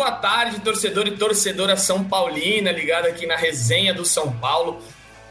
boa tarde, torcedor e torcedora São Paulina, ligado aqui na resenha do São Paulo,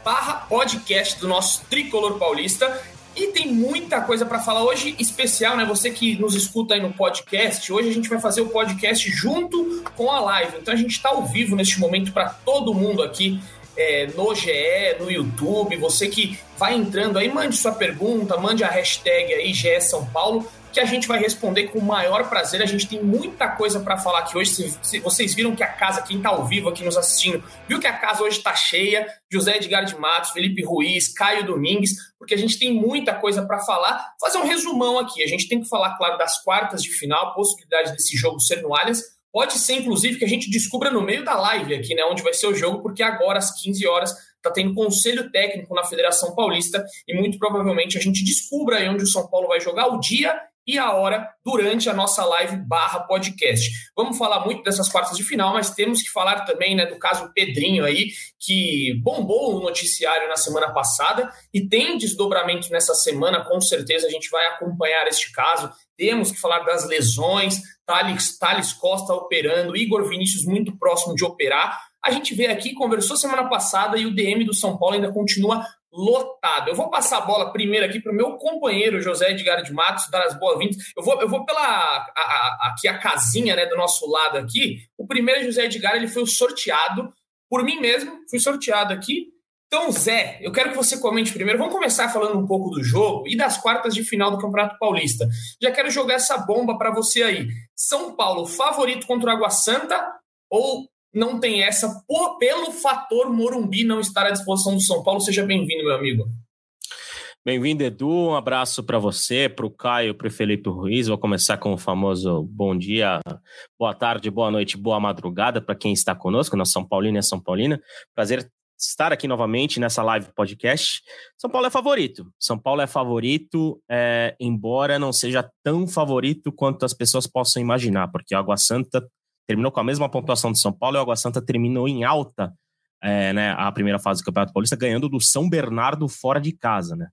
barra podcast do nosso Tricolor Paulista. E tem muita coisa para falar hoje, especial, né? Você que nos escuta aí no podcast, hoje a gente vai fazer o podcast junto com a live. Então a gente está ao vivo neste momento para todo mundo aqui é, no GE, no YouTube. Você que vai entrando aí, mande sua pergunta, mande a hashtag aí GE São Paulo que a gente vai responder com o maior prazer. A gente tem muita coisa para falar aqui hoje. Vocês viram que a casa, quem está ao vivo aqui nos assistindo, viu que a casa hoje está cheia. José Edgar de Matos, Felipe Ruiz, Caio Domingues, porque a gente tem muita coisa para falar. Fazer um resumão aqui. A gente tem que falar, claro, das quartas de final, possibilidade desse jogo ser no Allianz. Pode ser, inclusive, que a gente descubra no meio da live aqui, né, onde vai ser o jogo, porque agora, às 15 horas, está tendo conselho técnico na Federação Paulista e muito provavelmente a gente descubra aí onde o São Paulo vai jogar o dia e a hora durante a nossa live barra podcast. Vamos falar muito dessas quartas de final, mas temos que falar também né, do caso Pedrinho aí, que bombou o noticiário na semana passada e tem desdobramento nessa semana, com certeza a gente vai acompanhar este caso. Temos que falar das lesões, Thales, Thales Costa operando, Igor Vinícius muito próximo de operar. A gente vê aqui, conversou semana passada e o DM do São Paulo ainda continua lotado. Eu vou passar a bola primeiro aqui para o meu companheiro José Edgar de Matos, dar as boas-vindas. Eu vou, eu vou pela a, a, aqui a casinha né, do nosso lado aqui. O primeiro José Edgar ele foi sorteado por mim mesmo, fui sorteado aqui. Então, Zé, eu quero que você comente primeiro. Vamos começar falando um pouco do jogo e das quartas de final do Campeonato Paulista. Já quero jogar essa bomba para você aí. São Paulo favorito contra o Água Santa ou não tem essa por, pelo fator Morumbi não estar à disposição do São Paulo. Seja bem-vindo, meu amigo. Bem-vindo, Edu. Um abraço para você, para o Caio, para o Felipe Ruiz. Vou começar com o famoso bom dia, boa tarde, boa noite, boa madrugada para quem está conosco, na São Paulina e São Paulina. Prazer estar aqui novamente nessa live podcast. São Paulo é favorito. São Paulo é favorito, é, embora não seja tão favorito quanto as pessoas possam imaginar, porque a Água Santa terminou com a mesma pontuação do São Paulo e o Água Santa terminou em alta é, né, a primeira fase do Campeonato Paulista, ganhando do São Bernardo fora de casa. Né?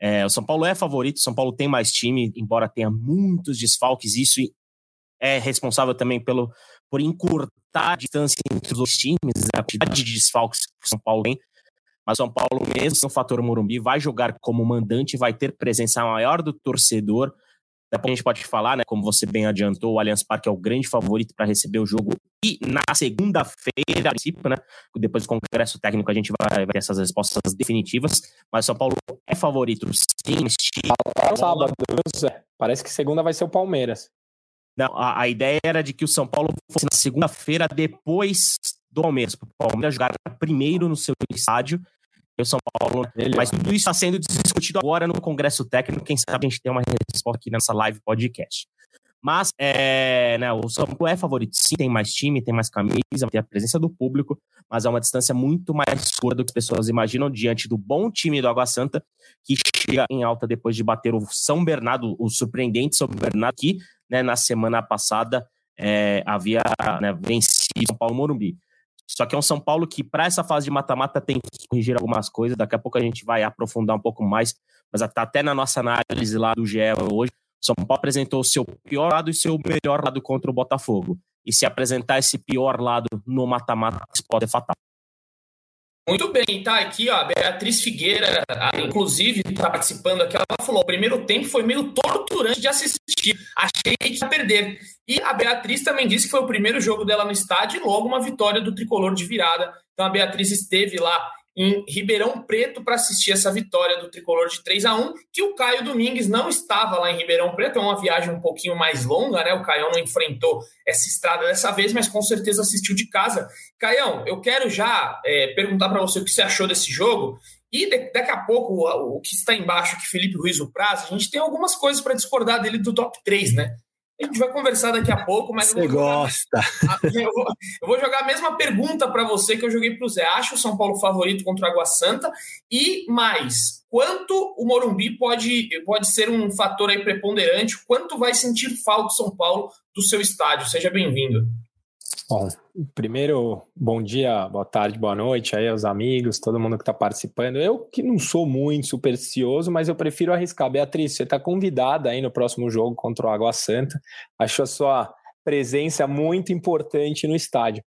É, o São Paulo é favorito, o São Paulo tem mais time, embora tenha muitos desfalques, isso é responsável também pelo, por encurtar a distância entre os dois times, né, a quantidade de desfalques que o São Paulo tem. Mas o São Paulo, mesmo no fator Morumbi, vai jogar como mandante, vai ter presença maior do torcedor, depois a gente pode falar, né? Como você bem adiantou, o Allianz Parque é o grande favorito para receber o jogo. E na segunda-feira, a princípio, né? Depois do Congresso Técnico, a gente vai, ter essas respostas definitivas. Mas São Paulo é favorito, sim. É sábado, parece que segunda vai ser o Palmeiras. Não, a, a ideia era de que o São Paulo fosse na segunda-feira depois do Palmeiras. O Palmeiras jogar primeiro no seu estádio o São Paulo. Melhor. Mas tudo isso está sendo discutido agora no Congresso Técnico. Quem sabe a gente tem uma resposta aqui nessa live podcast. Mas é, né, o São Paulo é favorito, sim, tem mais time, tem mais camisa, tem a presença do público, mas é uma distância muito mais curta do que as pessoas imaginam diante do bom time do Água Santa, que chega em alta depois de bater o São Bernardo, o surpreendente São Bernardo, que né, na semana passada é, havia né, vencido o São Paulo Morumbi. Só que é um São Paulo que, para essa fase de mata-mata, tem que corrigir algumas coisas. Daqui a pouco a gente vai aprofundar um pouco mais, mas tá até na nossa análise lá do GE hoje, São Paulo apresentou o seu pior lado e seu melhor lado contra o Botafogo. E se apresentar esse pior lado no mata-mata, pode ser fatal. Muito bem, tá aqui, ó, a Beatriz Figueira, inclusive, tá participando aqui, ela falou, o primeiro tempo foi meio torturante de assistir, achei que ia perder. E a Beatriz também disse que foi o primeiro jogo dela no estádio e logo uma vitória do Tricolor de virada. Então a Beatriz esteve lá em Ribeirão Preto para assistir essa vitória do tricolor de 3 a 1 que o Caio Domingues não estava lá em Ribeirão Preto, é uma viagem um pouquinho mais longa, né? O Caio não enfrentou essa estrada dessa vez, mas com certeza assistiu de casa. Caião, eu quero já é, perguntar para você o que você achou desse jogo. E daqui a pouco, o, o que está embaixo, que Felipe Ruiz o Prazo, a gente tem algumas coisas para discordar dele do top 3, né? A gente vai conversar daqui a pouco, mas. Você gosta. Eu vou, eu vou, jogar a mesma pergunta para você que eu joguei para o Zé. Acha o São Paulo favorito contra o Água Santa? E mais, quanto o Morumbi pode, pode ser um fator aí preponderante? Quanto vai sentir falta o São Paulo do seu estádio? Seja bem-vindo. Bom, primeiro, bom dia, boa tarde, boa noite aí aos amigos, todo mundo que está participando. Eu que não sou muito supersticioso, mas eu prefiro arriscar. Beatriz, você está convidada aí no próximo jogo contra o Água Santa. Acho a sua presença muito importante no estádio.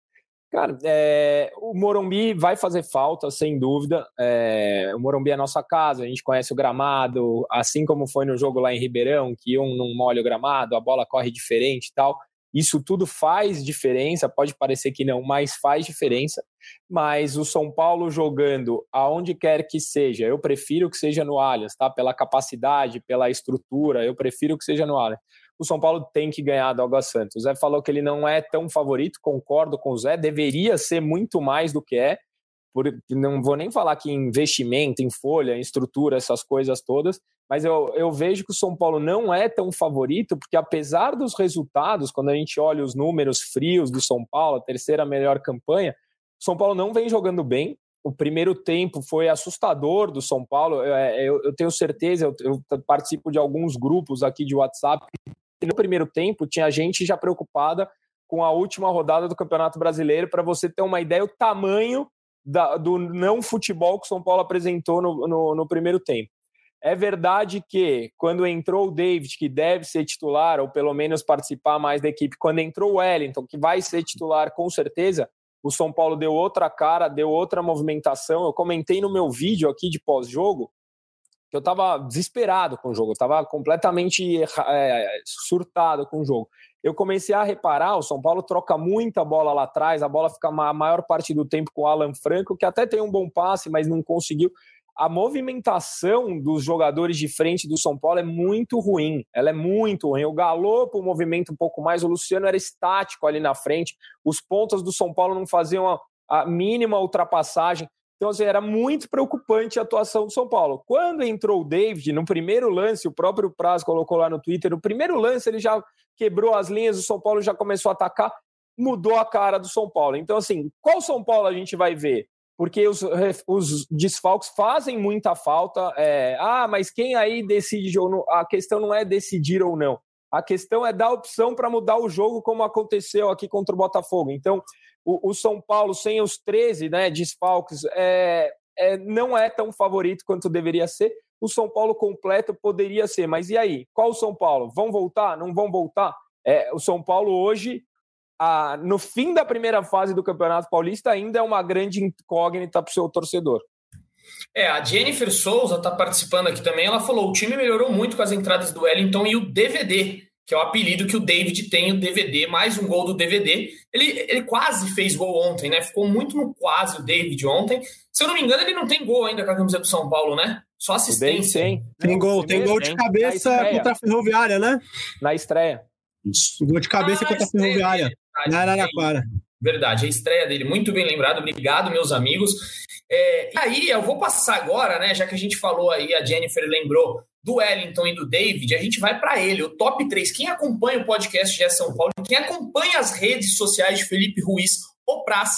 Cara, é, o Morumbi vai fazer falta, sem dúvida. É, o Morumbi é nossa casa, a gente conhece o gramado, assim como foi no jogo lá em Ribeirão, que um não molha o gramado, a bola corre diferente e tal. Isso tudo faz diferença, pode parecer que não, mas faz diferença. Mas o São Paulo jogando aonde quer que seja, eu prefiro que seja no Allianz, tá? Pela capacidade, pela estrutura, eu prefiro que seja no Allianz o São Paulo tem que ganhar do Água Santa. O Zé falou que ele não é tão favorito, concordo com o Zé, deveria ser muito mais do que é. Por, não vou nem falar que investimento, em folha, em estrutura, essas coisas todas, mas eu, eu vejo que o São Paulo não é tão favorito, porque apesar dos resultados, quando a gente olha os números frios do São Paulo, a terceira melhor campanha, o São Paulo não vem jogando bem. O primeiro tempo foi assustador do São Paulo. Eu, é, eu, eu tenho certeza, eu, eu participo de alguns grupos aqui de WhatsApp no primeiro tempo tinha gente já preocupada com a última rodada do Campeonato Brasileiro, para você ter uma ideia o tamanho da, do não futebol que o São Paulo apresentou no, no, no, primeiro tempo. É verdade que quando entrou o David, que deve ser titular, ou pelo menos participar mais da equipe, quando entrou o Wellington, que vai ser titular com certeza, o São Paulo deu outra cara, deu outra movimentação. Eu comentei no meu vídeo aqui de pós-jogo eu estava desesperado com o jogo, eu estava completamente é, surtado com o jogo. Eu comecei a reparar, o São Paulo troca muita bola lá atrás, a bola fica a maior parte do tempo com o Alan Franco, que até tem um bom passe, mas não conseguiu. A movimentação dos jogadores de frente do São Paulo é muito ruim, ela é muito ruim. O Galopo movimenta um pouco mais, o Luciano era estático ali na frente, os pontas do São Paulo não faziam a, a mínima ultrapassagem. Então, assim, era muito preocupante a atuação do São Paulo. Quando entrou o David, no primeiro lance, o próprio Praz colocou lá no Twitter, no primeiro lance ele já quebrou as linhas, o São Paulo já começou a atacar, mudou a cara do São Paulo. Então, assim, qual São Paulo a gente vai ver? Porque os, os desfalques fazem muita falta. É, ah, mas quem aí decide? A questão não é decidir ou não. A questão é dar opção para mudar o jogo, como aconteceu aqui contra o Botafogo. Então, o, o São Paulo, sem os 13 né, desfalques, é, é, não é tão favorito quanto deveria ser. O São Paulo completo poderia ser, mas e aí? Qual o São Paulo? Vão voltar? Não vão voltar? É, o São Paulo hoje, a, no fim da primeira fase do Campeonato Paulista, ainda é uma grande incógnita para o seu torcedor. É, a Jennifer Souza está participando aqui também. Ela falou: o time melhorou muito com as entradas do Wellington e o DVD que é o apelido que o David tem, o DVD, mais um gol do DVD. Ele, ele quase fez gol ontem, né? Ficou muito no quase o David ontem. Se eu não me engano, ele não tem gol ainda com a camisa do São Paulo, né? Só assistência. Tem, tem gol, tem gol de cabeça contra a Ferroviária, né? Na estreia. Gol de cabeça ah, contra a Ferroviária. Na Araraquara. Verdade, a estreia dele, muito bem lembrado. Obrigado, meus amigos. É, e aí, eu vou passar agora, né? Já que a gente falou aí, a Jennifer lembrou do Wellington e do David, a gente vai para ele, o top 3. Quem acompanha o podcast de São Paulo, quem acompanha as redes sociais de Felipe Ruiz, o Praz,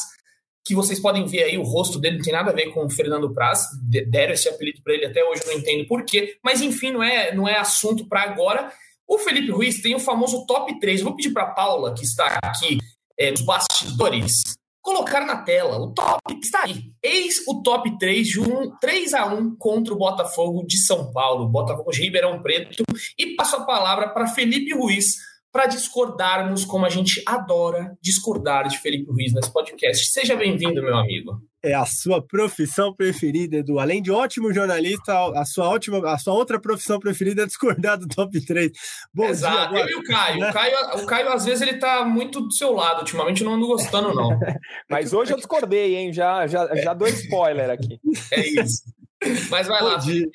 que vocês podem ver aí, o rosto dele não tem nada a ver com o Fernando Praz, deram esse apelido para ele até hoje, não entendo por quê, mas enfim, não é, não é assunto para agora. O Felipe Ruiz tem o famoso top 3. vou pedir para Paula, que está aqui é, nos bastidores, colocar na tela o top está aí. Eis o top 3 de um 3 a 1 contra o Botafogo de São Paulo, Botafogo de Ribeirão Preto. E passo a palavra para Felipe Ruiz para discordarmos como a gente adora discordar de Felipe Ruiz nesse podcast. Seja bem-vindo, meu amigo é a sua profissão preferida, Edu. Além de ótimo jornalista, a sua, ótima, a sua outra profissão preferida é discordar do top 3. Bom Exato, dia, eu e o Caio. Né? o Caio. O Caio, às vezes, ele tá muito do seu lado. Ultimamente, não ando gostando, não. Mas hoje eu discordei, hein? Já, já, já dou spoiler aqui. É isso. Mas vai Bom lá, Felipe.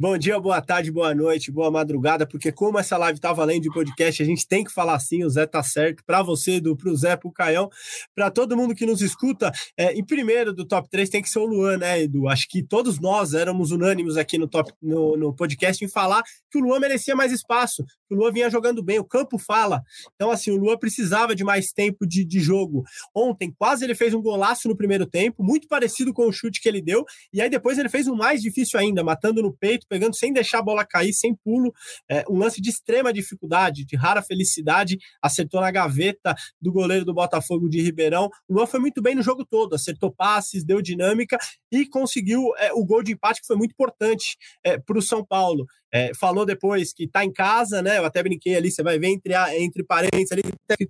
Bom dia, boa tarde, boa noite, boa madrugada, porque como essa live tá valendo de podcast, a gente tem que falar assim, o Zé tá certo, para você, do, pro Zé, pro Caião, para todo mundo que nos escuta, é, em primeiro do top 3 tem que ser o Luan, né, Edu? Acho que todos nós éramos unânimos aqui no, top, no, no podcast em falar que o Luan merecia mais espaço, que o Luan vinha jogando bem, o campo fala. Então, assim, o Luan precisava de mais tempo de, de jogo. Ontem, quase ele fez um golaço no primeiro tempo, muito parecido com o chute que ele deu, e aí depois ele fez um mais difícil ainda, matando no peito, pegando sem deixar a bola cair, sem pulo. É, um lance de extrema dificuldade, de rara felicidade, acertou na gaveta do goleiro do Botafogo de Ribeirão. O Luan foi muito bem no jogo todo, acertou passes, deu dinâmica e conseguiu é, o gol de empate, que foi muito importante é, para o São Paulo. É, falou depois que está em casa, né? Eu até brinquei ali, você vai ver entre, entre parênteses ali,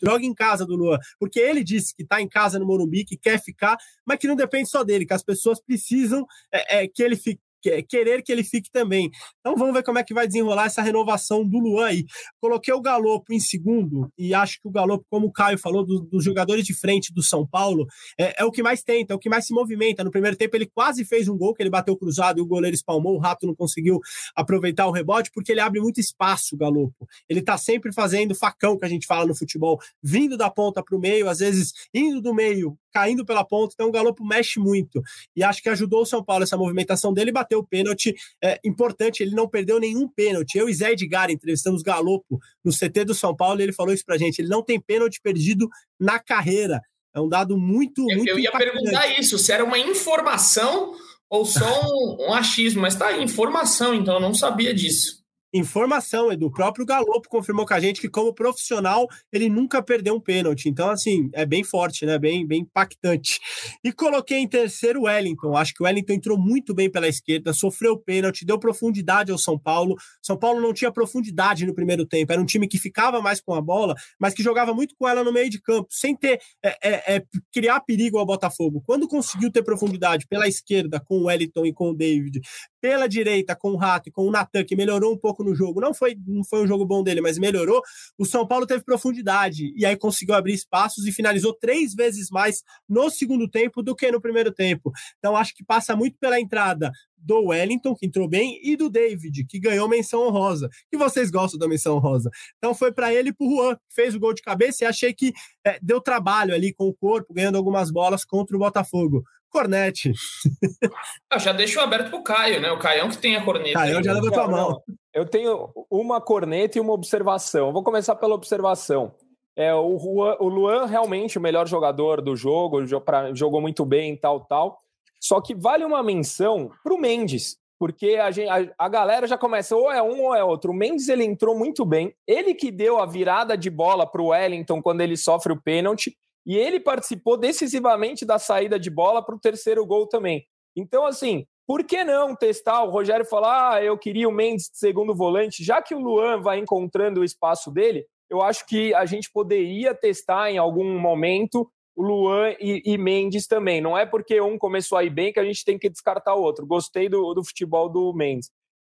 joga em casa do Luan, porque ele disse que está em casa no Morumbi, que quer ficar, mas que não depende só dele, que as pessoas precisam é, é, que ele fique querer que ele fique também. Então vamos ver como é que vai desenrolar essa renovação do Luan aí. Coloquei o Galopo em segundo e acho que o Galopo, como o Caio falou, do, dos jogadores de frente do São Paulo, é, é, o que mais tenta, é o que mais se movimenta. No primeiro tempo ele quase fez um gol, que ele bateu cruzado e o goleiro espalmou, o Rato não conseguiu aproveitar o rebote, porque ele abre muito espaço, o Galopo. Ele tá sempre fazendo facão, que a gente fala no futebol, vindo da ponta para o meio, às vezes indo do meio caindo pela ponta, então o Galopo mexe muito. E acho que ajudou o São Paulo essa movimentação dele, bateu o pênalti é, importante, ele não perdeu nenhum pênalti. Eu e Zé Edgar entrevistamos Galopo no CT do São Paulo e ele falou isso pra gente, ele não tem pênalti perdido na carreira. É um dado muito, eu, muito Eu ia impactante. perguntar isso, se era uma informação ou só um, um achismo, mas tá, informação, então eu não sabia disso. Informação, Edu. O próprio Galopo confirmou com a gente que, como profissional, ele nunca perdeu um pênalti. Então, assim, é bem forte, né? Bem, bem impactante. E coloquei em terceiro o Wellington. Acho que o Wellington entrou muito bem pela esquerda, sofreu pênalti, deu profundidade ao São Paulo. São Paulo não tinha profundidade no primeiro tempo. Era um time que ficava mais com a bola, mas que jogava muito com ela no meio de campo, sem ter é, é, é, criar perigo ao Botafogo. Quando conseguiu ter profundidade pela esquerda com o Wellington e com o David, pela direita com o Rato e com o Natan, que melhorou um pouco no jogo. Não foi, não foi um jogo bom dele, mas melhorou. O São Paulo teve profundidade e aí conseguiu abrir espaços e finalizou três vezes mais no segundo tempo do que no primeiro tempo. Então acho que passa muito pela entrada do Wellington, que entrou bem, e do David, que ganhou menção honrosa. Que vocês gostam da menção honrosa. Então foi para ele e para o Juan, que fez o gol de cabeça e achei que é, deu trabalho ali com o corpo, ganhando algumas bolas contra o Botafogo. Cornete. Ah, já deixo aberto pro Caio, né? O Caião que tem a corneta. Caio já levantou a mão. Eu tenho uma corneta e uma observação. Vou começar pela observação. É, o, Juan, o Luan realmente o melhor jogador do jogo, jogou muito bem, tal, tal. Só que vale uma menção pro Mendes, porque a, gente, a, a, galera já começa ou é um ou é outro. O Mendes ele entrou muito bem. Ele que deu a virada de bola para o Wellington quando ele sofre o pênalti. E ele participou decisivamente da saída de bola para o terceiro gol também. Então, assim, por que não testar? O Rogério falar, ah, eu queria o Mendes de segundo volante, já que o Luan vai encontrando o espaço dele, eu acho que a gente poderia testar em algum momento o Luan e, e, Mendes também. Não é porque um começou a ir bem que a gente tem que descartar o outro. Gostei do, do futebol do Mendes.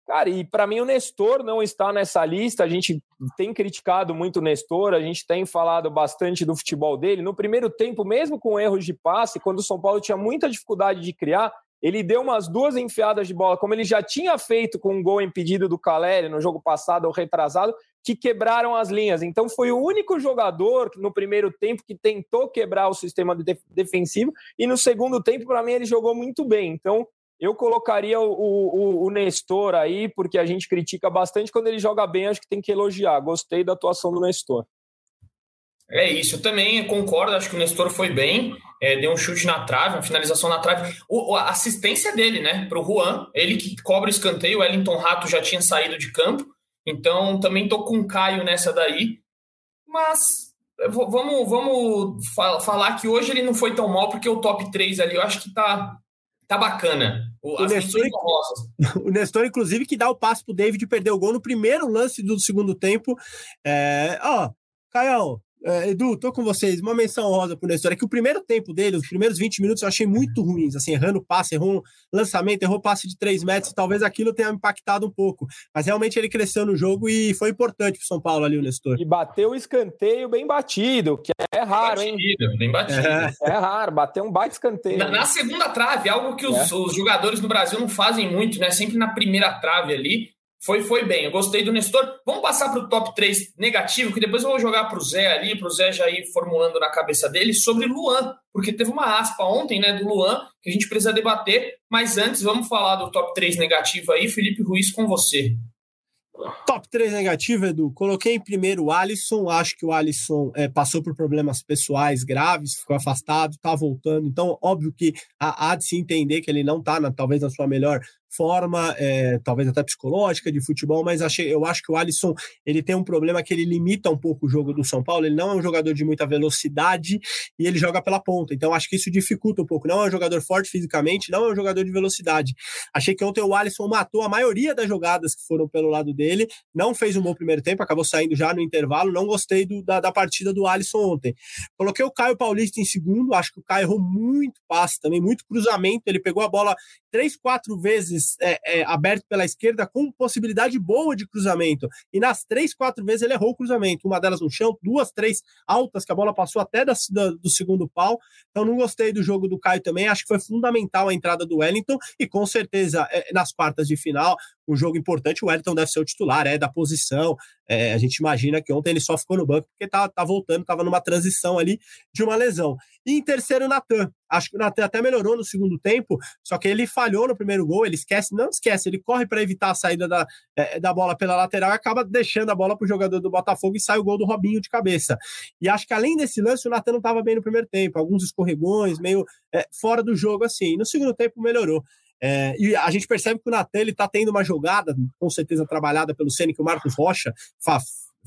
Cara, e para mim o Nestor não está nessa lista. A gente tem criticado muito o Nestor, a gente tem falado bastante do futebol dele. No primeiro tempo, mesmo com erros de passe, quando o São Paulo tinha muita dificuldade de criar, ele deu umas duas enfiadas de bola, como ele já tinha feito com um gol impedido do Caleri no jogo passado ou retrasado, que quebraram as linhas. Então foi o único jogador no primeiro tempo que tentou quebrar o sistema defensivo e no segundo tempo, para mim, ele jogou muito bem. Então eu colocaria o, o, o, Nestor aí, porque a gente critica bastante quando ele joga bem, acho que tem que elogiar. Gostei da atuação do Nestor. É isso, eu também concordo, acho que o Nestor foi bem, é, deu um chute na trave, uma finalização na trave. O, a assistência dele, né, para o Juan, ele que cobra o escanteio, o Wellington Rato já tinha saído de campo, então também tô com o Caio nessa daí. Mas vamos, vamos falar que hoje ele não foi tão mal, porque o top 3 ali eu acho que tá, tá bacana. O, Nestor, o Nestor, inclusive, que dá o passo pro David perder o gol no primeiro lance do segundo tempo. É, ó, Caião, é, Edu, tô com vocês. Uma menção honrosa pro Nestor. É que o primeiro tempo dele, os primeiros 20 minutos, eu achei muito ruins. Assim, errando passe, errou um lançamento, errou passe de 3 metros. Talvez aquilo tenha impactado um pouco. Mas realmente ele cresceu no jogo e foi importante pro São Paulo ali, o Nestor. E bateu o escanteio bem batido, que é raro, bem batido, hein? Bem batido. É. é raro, bateu um baita escanteio. Na, na segunda trave, algo que os, é. os jogadores no Brasil não fazem muito, né? Sempre na primeira trave ali. Foi, foi bem, eu gostei do Nestor. Vamos passar para o top 3 negativo, que depois eu vou jogar para o Zé ali, para o Zé já ir formulando na cabeça dele sobre Luan, porque teve uma aspa ontem né, do Luan que a gente precisa debater. Mas antes, vamos falar do top 3 negativo aí. Felipe Ruiz, com você. Top 3 negativo, Edu. Coloquei em primeiro o Alisson. Acho que o Alisson é, passou por problemas pessoais graves, ficou afastado, está voltando. Então, óbvio que há, há, de se entender que ele não está, talvez, na sua melhor forma, é, talvez até psicológica de futebol, mas achei, eu acho que o Alisson ele tem um problema que ele limita um pouco o jogo do São Paulo. Ele não é um jogador de muita velocidade e ele joga pela ponta. Então acho que isso dificulta um pouco. Não é um jogador forte fisicamente, não é um jogador de velocidade. Achei que ontem o Alisson matou a maioria das jogadas que foram pelo lado dele. Não fez um bom primeiro tempo, acabou saindo já no intervalo. Não gostei do, da, da partida do Alisson ontem. Coloquei o Caio Paulista em segundo. Acho que o Caio errou muito passe também, muito cruzamento. Ele pegou a bola três, quatro vezes é, é, aberto pela esquerda com possibilidade boa de cruzamento. E nas três, quatro vezes ele errou o cruzamento. Uma delas no chão, duas, três altas que a bola passou até da, da, do segundo pau. Então não gostei do jogo do Caio também. Acho que foi fundamental a entrada do Wellington e com certeza é, nas quartas de final um jogo importante, o Wellington deve ser o titular, é da posição. É, a gente imagina que ontem ele só ficou no banco porque tá, tá voltando, estava numa transição ali de uma lesão. E em terceiro, o Natan. Acho que o Natan até melhorou no segundo tempo, só que ele falhou no primeiro gol, ele esquece, não esquece, ele corre para evitar a saída da, é, da bola pela lateral e acaba deixando a bola para o jogador do Botafogo e sai o gol do Robinho de cabeça. E acho que além desse lance, o Natan não estava bem no primeiro tempo, alguns escorregões, meio é, fora do jogo assim. E no segundo tempo melhorou. É, e a gente percebe que o Natan está tendo uma jogada, com certeza trabalhada pelo Ceni, que o Marcos Rocha fa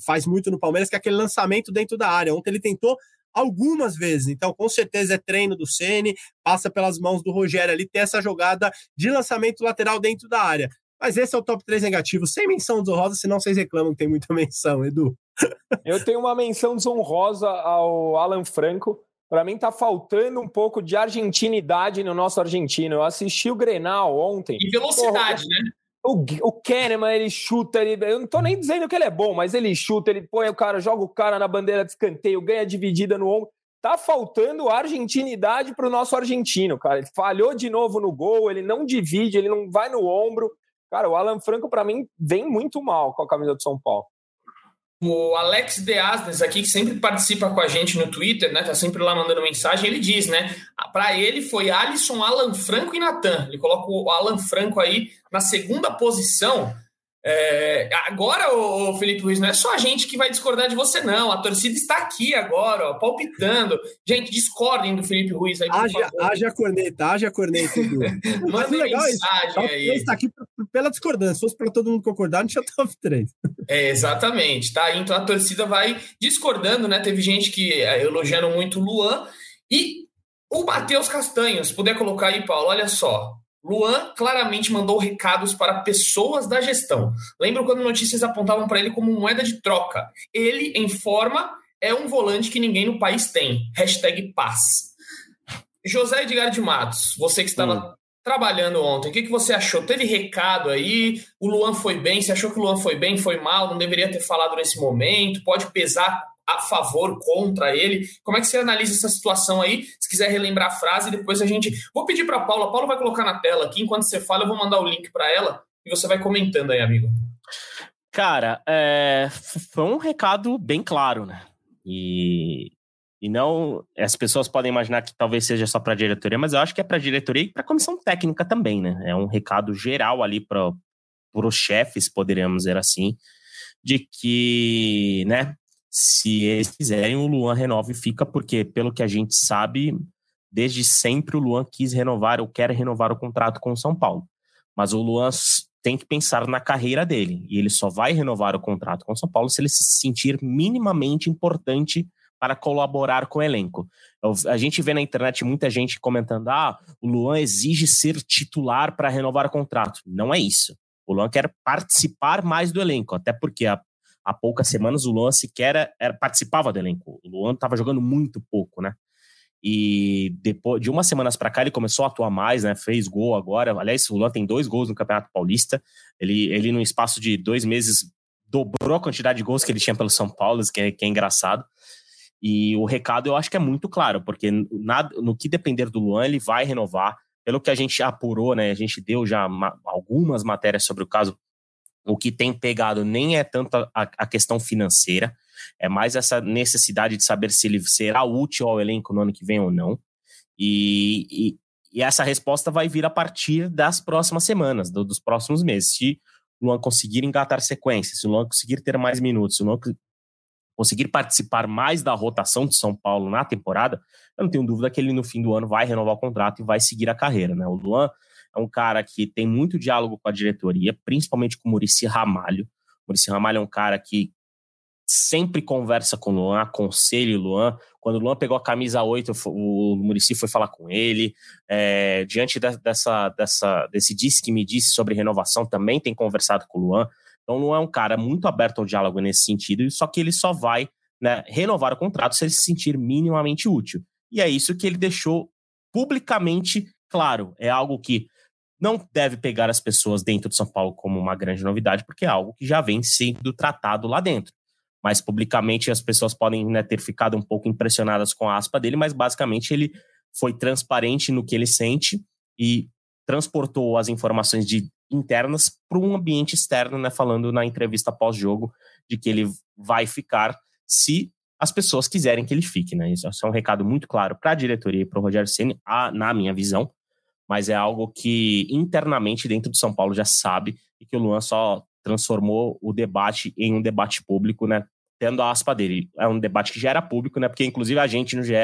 faz muito no Palmeiras, que é aquele lançamento dentro da área. Ontem ele tentou algumas vezes, então com certeza é treino do Ceni, passa pelas mãos do Rogério ali, tem essa jogada de lançamento lateral dentro da área. Mas esse é o top 3 negativo, sem menção desonrosa, senão vocês reclamam que tem muita menção, Edu. Eu tenho uma menção desonrosa ao Alan Franco, para mim tá faltando um pouco de argentinidade no nosso argentino. Eu assisti o Grenal ontem. E velocidade, Porra, né? O, o Kahneman, ele chuta, ele, eu não tô nem dizendo que ele é bom, mas ele chuta, ele põe o cara, joga o cara na bandeira de escanteio, ganha dividida no ombro. Tá faltando argentinidade para o nosso argentino, cara. Ele falhou de novo no gol, ele não divide, ele não vai no ombro. Cara, o Alan Franco, para mim, vem muito mal com a camisa do São Paulo. O Alex De Asnes aqui, que sempre participa com a gente no Twitter, né? Tá sempre lá mandando mensagem, ele diz, né? Para ele foi Alisson, Alan Franco e Natan. Ele coloca o Alan Franco aí na segunda posição. É, agora, o Felipe Ruiz, não é só a gente que vai discordar de você, não. A torcida está aqui agora, ó, palpitando. Gente, discordem do Felipe Ruiz aí, por haja, favor. Haja corneta, haja corneta. Mandem legal mensagem isso. aí. está aqui pela discordância. Se fosse para todo mundo concordar, não tinha top 3. É, exatamente, tá? Então a torcida vai discordando, né? Teve gente que é, elogiando muito o Luan. E o Matheus Castanhos, puder colocar aí, Paulo, olha só. Luan claramente mandou recados para pessoas da gestão. Lembro quando notícias apontavam para ele como moeda de troca. Ele, em forma, é um volante que ninguém no país tem. Hashtag paz. José Edgar de Matos, você que estava hum. trabalhando ontem, o que, que você achou? Teve recado aí? O Luan foi bem? Você achou que o Luan foi bem? Foi mal? Não deveria ter falado nesse momento? Pode pesar a favor, contra ele? Como é que você analisa essa situação aí? Se quiser relembrar a frase, depois a gente. Vou pedir para a Paula. Paula vai colocar na tela aqui. Enquanto você fala, eu vou mandar o link para ela e você vai comentando aí, amigo. Cara, é... foi um recado bem claro, né? E, e não. As pessoas podem imaginar que talvez seja só para a diretoria, mas eu acho que é para a diretoria e para a comissão técnica também, né? É um recado geral ali para os chefes, poderíamos dizer assim, de que, né? Se eles quiserem, o Luan renova e fica, porque, pelo que a gente sabe, desde sempre o Luan quis renovar ou quer renovar o contrato com o São Paulo. Mas o Luan tem que pensar na carreira dele, e ele só vai renovar o contrato com o São Paulo se ele se sentir minimamente importante para colaborar com o elenco. A gente vê na internet muita gente comentando: ah, o Luan exige ser titular para renovar o contrato. Não é isso. O Luan quer participar mais do elenco, até porque a há poucas semanas o Luan sequer era, era participava do elenco. O Luan estava jogando muito pouco, né? E depois de umas semanas para cá ele começou a atuar mais, né? Fez gol agora. Aliás, o Luan tem dois gols no Campeonato Paulista. Ele, ele no espaço de dois meses dobrou a quantidade de gols que ele tinha pelo São Paulo, que é, que é engraçado. E o recado eu acho que é muito claro, porque nada, no que depender do Luan, ele vai renovar. Pelo que a gente apurou, né? A gente deu já ma algumas matérias sobre o caso o que tem pegado nem é tanto a, a, questão financeira, é mais essa necessidade de saber se ele será útil ao elenco no ano que vem ou não. E, e, e essa resposta vai vir a partir das próximas semanas, do, dos próximos meses. Se o Luan conseguir engatar sequência, se o Luan conseguir ter mais minutos, se o Luan conseguir participar mais da rotação de São Paulo na temporada, eu não tenho dúvida que ele no fim do ano vai renovar o contrato e vai seguir a carreira. Né? O Luan é um cara que tem muito diálogo com a diretoria, principalmente com o Murici Ramalho. O Murici Ramalho é um cara que sempre conversa com o Luan, aconselha o Luan. Quando o Luan pegou a camisa 8, o Murici foi falar com ele. É, diante dessa, dessa, desse disse que me disse sobre renovação, também tem conversado com o Luan. Então, o Luan é um cara muito aberto ao diálogo nesse sentido, só que ele só vai né, renovar o contrato se ele se sentir minimamente útil. E é isso que ele deixou publicamente claro. É algo que não deve pegar as pessoas dentro de São Paulo como uma grande novidade, porque é algo que já vem sendo tratado lá dentro. Mas publicamente as pessoas podem né, ter ficado um pouco impressionadas com a aspa dele, mas basicamente ele foi transparente no que ele sente e transportou as informações de internas para um ambiente externo, né, falando na entrevista pós-jogo de que ele vai ficar se as pessoas quiserem que ele fique, né? Isso é um recado muito claro para a diretoria e para o Rogério Ceni, na minha visão, mas é algo que internamente dentro do São Paulo já sabe e que o Luan só transformou o debate em um debate público, né? Tendo a aspa dele. É um debate que já era público, né? Porque inclusive a gente no GE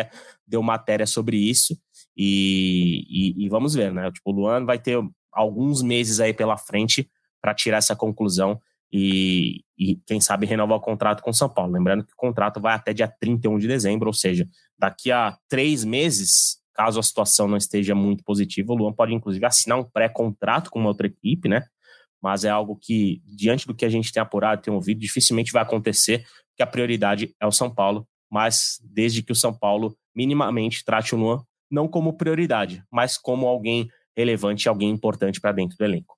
deu matéria sobre isso e, e, e vamos ver, né? Tipo, o Luan vai ter alguns meses aí pela frente para tirar essa conclusão e, e, quem sabe renovar o contrato com o São Paulo. Lembrando que o contrato vai até dia 31 de dezembro, ou seja, daqui a três meses, caso a situação não esteja muito positiva, o Luan pode inclusive assinar um pré-contrato com uma outra equipe, né? Mas é algo que, diante do que a gente tem apurado, tem ouvido, dificilmente vai acontecer, porque a prioridade é o São Paulo, mas desde que o São Paulo minimamente trate o Luan não como prioridade, mas como alguém relevante, alguém importante para dentro do elenco.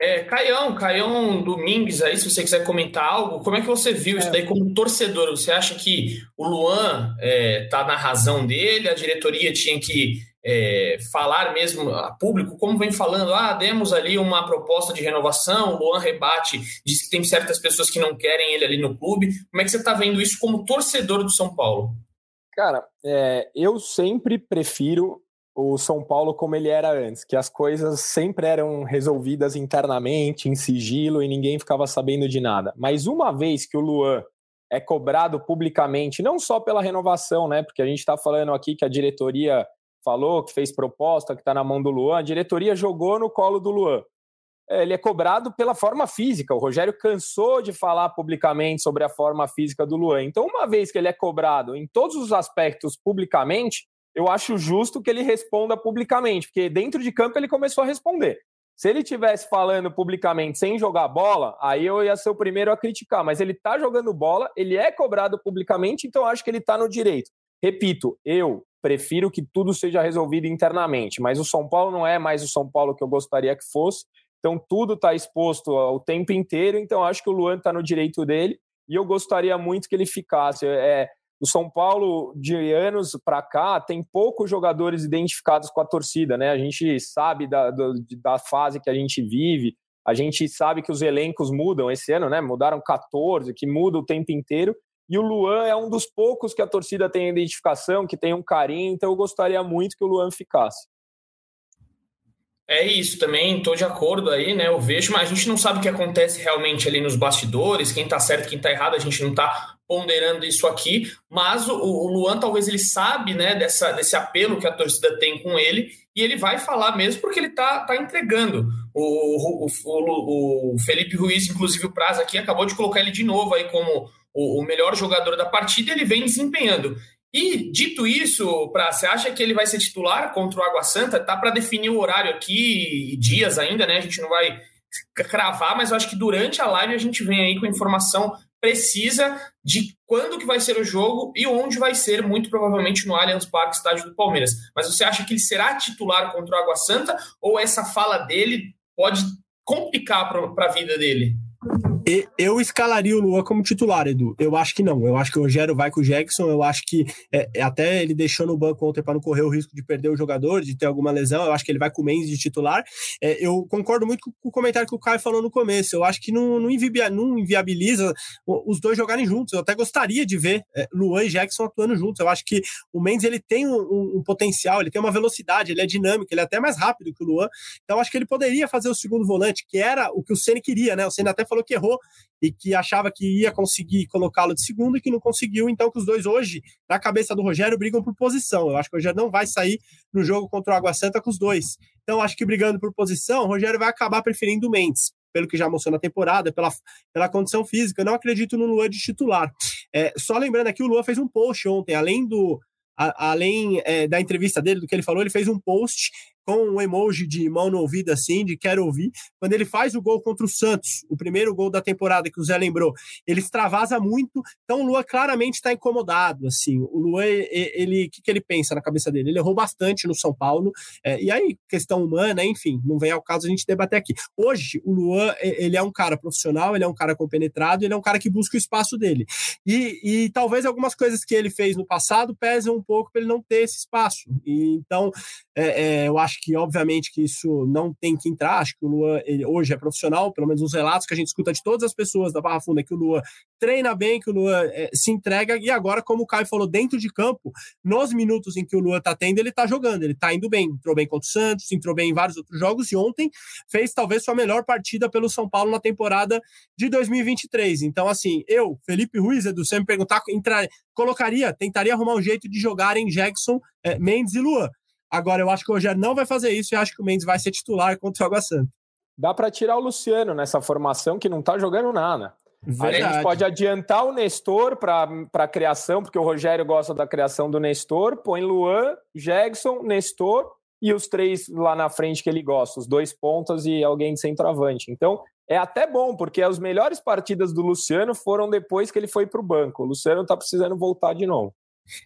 É, Caião, Caião Domingues aí, se você quiser comentar algo, como é que você viu é. isso daí como torcedor? Você acha que o Luan é, tá na razão dele, a diretoria tinha que é, falar mesmo a público, como vem falando, ah, demos ali uma proposta de renovação, o Luan rebate, diz que tem certas pessoas que não querem ele ali no clube. Como é que você está vendo isso como torcedor do São Paulo? Cara, é, eu sempre prefiro o São Paulo como ele era antes, que as coisas sempre eram resolvidas internamente, em sigilo, e ninguém ficava sabendo de nada. Mas uma vez que o Luan é cobrado publicamente, não só pela renovação, né? Porque a gente está falando aqui que a diretoria falou, que fez proposta, que está na mão do Luan, a diretoria jogou no colo do Luan. É, ele é cobrado pela forma física. O Rogério cansou de falar publicamente sobre a forma física do Luan. Então, uma vez que ele é cobrado em todos os aspectos publicamente, eu acho justo que ele responda publicamente, porque dentro de campo ele começou a responder. Se ele tivesse falando publicamente sem jogar bola, aí eu ia ser o primeiro a criticar, mas ele tá jogando bola, ele é cobrado publicamente, então acho que ele tá no direito. Repito, eu prefiro que tudo seja resolvido internamente, mas o São Paulo não é mais o São Paulo que eu gostaria que fosse, então tudo está exposto o tempo inteiro, então acho que o Luan está no direito dele e eu gostaria muito que ele ficasse. É, o São Paulo, de anos para cá, tem poucos jogadores identificados com a torcida, né? A gente sabe da, da fase que a gente vive, a gente sabe que os elencos mudam esse ano, né? Mudaram 14, que muda o tempo inteiro. E o Luan é um dos poucos que a torcida tem identificação, que tem um carinho, então eu gostaria muito que o Luan ficasse. É isso, também estou de acordo aí, né? Eu vejo, mas a gente não sabe o que acontece realmente ali nos bastidores, quem está certo, quem está errado, a gente não está ponderando isso aqui, mas o, o, Luan talvez ele sabe, né, dessa, desse apelo que a torcida tem com ele, e ele vai falar mesmo porque ele está tá entregando. O, o, o, Felipe Ruiz, inclusive o Prazo aqui, acabou de colocar ele de novo aí como o, o melhor jogador da partida, e ele vem desempenhando. E dito isso, pra, você acha que ele vai ser titular contra o Água Santa? Tá para definir o horário aqui, dias ainda, né? A gente não vai cravar, mas eu acho que durante a live a gente vem aí com informação precisa de quando que vai ser o jogo e onde vai ser, muito provavelmente no Allianz Parque, estádio do Palmeiras. Mas você acha que ele será titular contra o Água Santa ou essa fala dele pode complicar para a vida dele? Eu escalaria o Luan como titular, Edu. Eu acho que não. Eu acho que o Rogério vai com o Jackson. Eu acho que é, é até ele deixou no banco ontem para não correr o risco de perder o jogador, de ter alguma lesão. Eu acho que ele vai com o Mendes de titular. É, eu concordo muito com o comentário que o Caio falou no começo. Eu acho que não, não, não inviabiliza os dois jogarem juntos. Eu até gostaria de ver é, Luan e Jackson atuando juntos. Eu acho que o Mendes ele tem um, um, um, potencial, ele tem uma velocidade, ele é dinâmico, ele é até mais rápido que o Luan. Então acho que ele poderia fazer o segundo volante, que era o que o Ceni queria, né? O Ceni até falou que errou e que achava que ia conseguir colocá-lo de segundo e que não conseguiu. Então, que os dois hoje, na cabeça do Rogério, brigam por posição. Eu acho que o Rogério não vai sair no jogo contra o Água Santa com os dois. Então, acho que brigando por posição, o Rogério vai acabar preferindo o Mendes. Pelo que já mostrou na temporada, pela, pela condição física. Eu não acredito no Luan de titular. É, só lembrando aqui, o Luan fez um post ontem, além do, além é, da entrevista dele, do que ele falou, ele fez um post com um emoji de mão no ouvido assim, de quero ouvir. Quando ele faz o gol contra o Santos, o primeiro gol da temporada que o Zé lembrou, ele extravasa muito. Então o Lua claramente está incomodado, assim. O Lua, ele, o que, que ele pensa na cabeça dele? Ele errou bastante no São Paulo. É, e aí, questão humana, enfim, não vem ao caso a gente debater aqui. Hoje, o Luan, ele é um cara profissional, ele é um cara compenetrado, ele é um cara que busca o espaço dele. E, e talvez algumas coisas que ele fez no passado pesam um pouco para ele não ter esse espaço. E, então, é, é, eu acho que, obviamente, que isso não tem que entrar. Acho que o Luan ele, hoje é profissional, pelo menos os relatos que a gente escuta de todas as pessoas da Barra Funda, que o Luan treina bem, que o Luan é, se entrega. E agora, como o Caio falou, dentro de campo, nos minutos em que o Luan está tendo, ele está jogando, ele está indo bem. Entrou bem contra o Santos, entrou bem em vários outros jogos. E ontem fez talvez sua melhor partida pelo São Paulo na temporada de 2023. Então, assim, eu, Felipe Ruiz, Edu, você me perguntar, entrar, colocaria, tentaria arrumar um jeito de jogar em Jackson, é, Mendes e Luan Agora, eu acho que o Rogério não vai fazer isso e acho que o Mendes vai ser titular contra o Água Santa. Dá para tirar o Luciano nessa formação que não está jogando nada. Verdade. A gente pode adiantar o Nestor para a criação, porque o Rogério gosta da criação do Nestor. Põe Luan, Jegson, Nestor e os três lá na frente que ele gosta, os dois pontas e alguém de centroavante. Então, é até bom, porque as melhores partidas do Luciano foram depois que ele foi para o banco. O Luciano está precisando voltar de novo.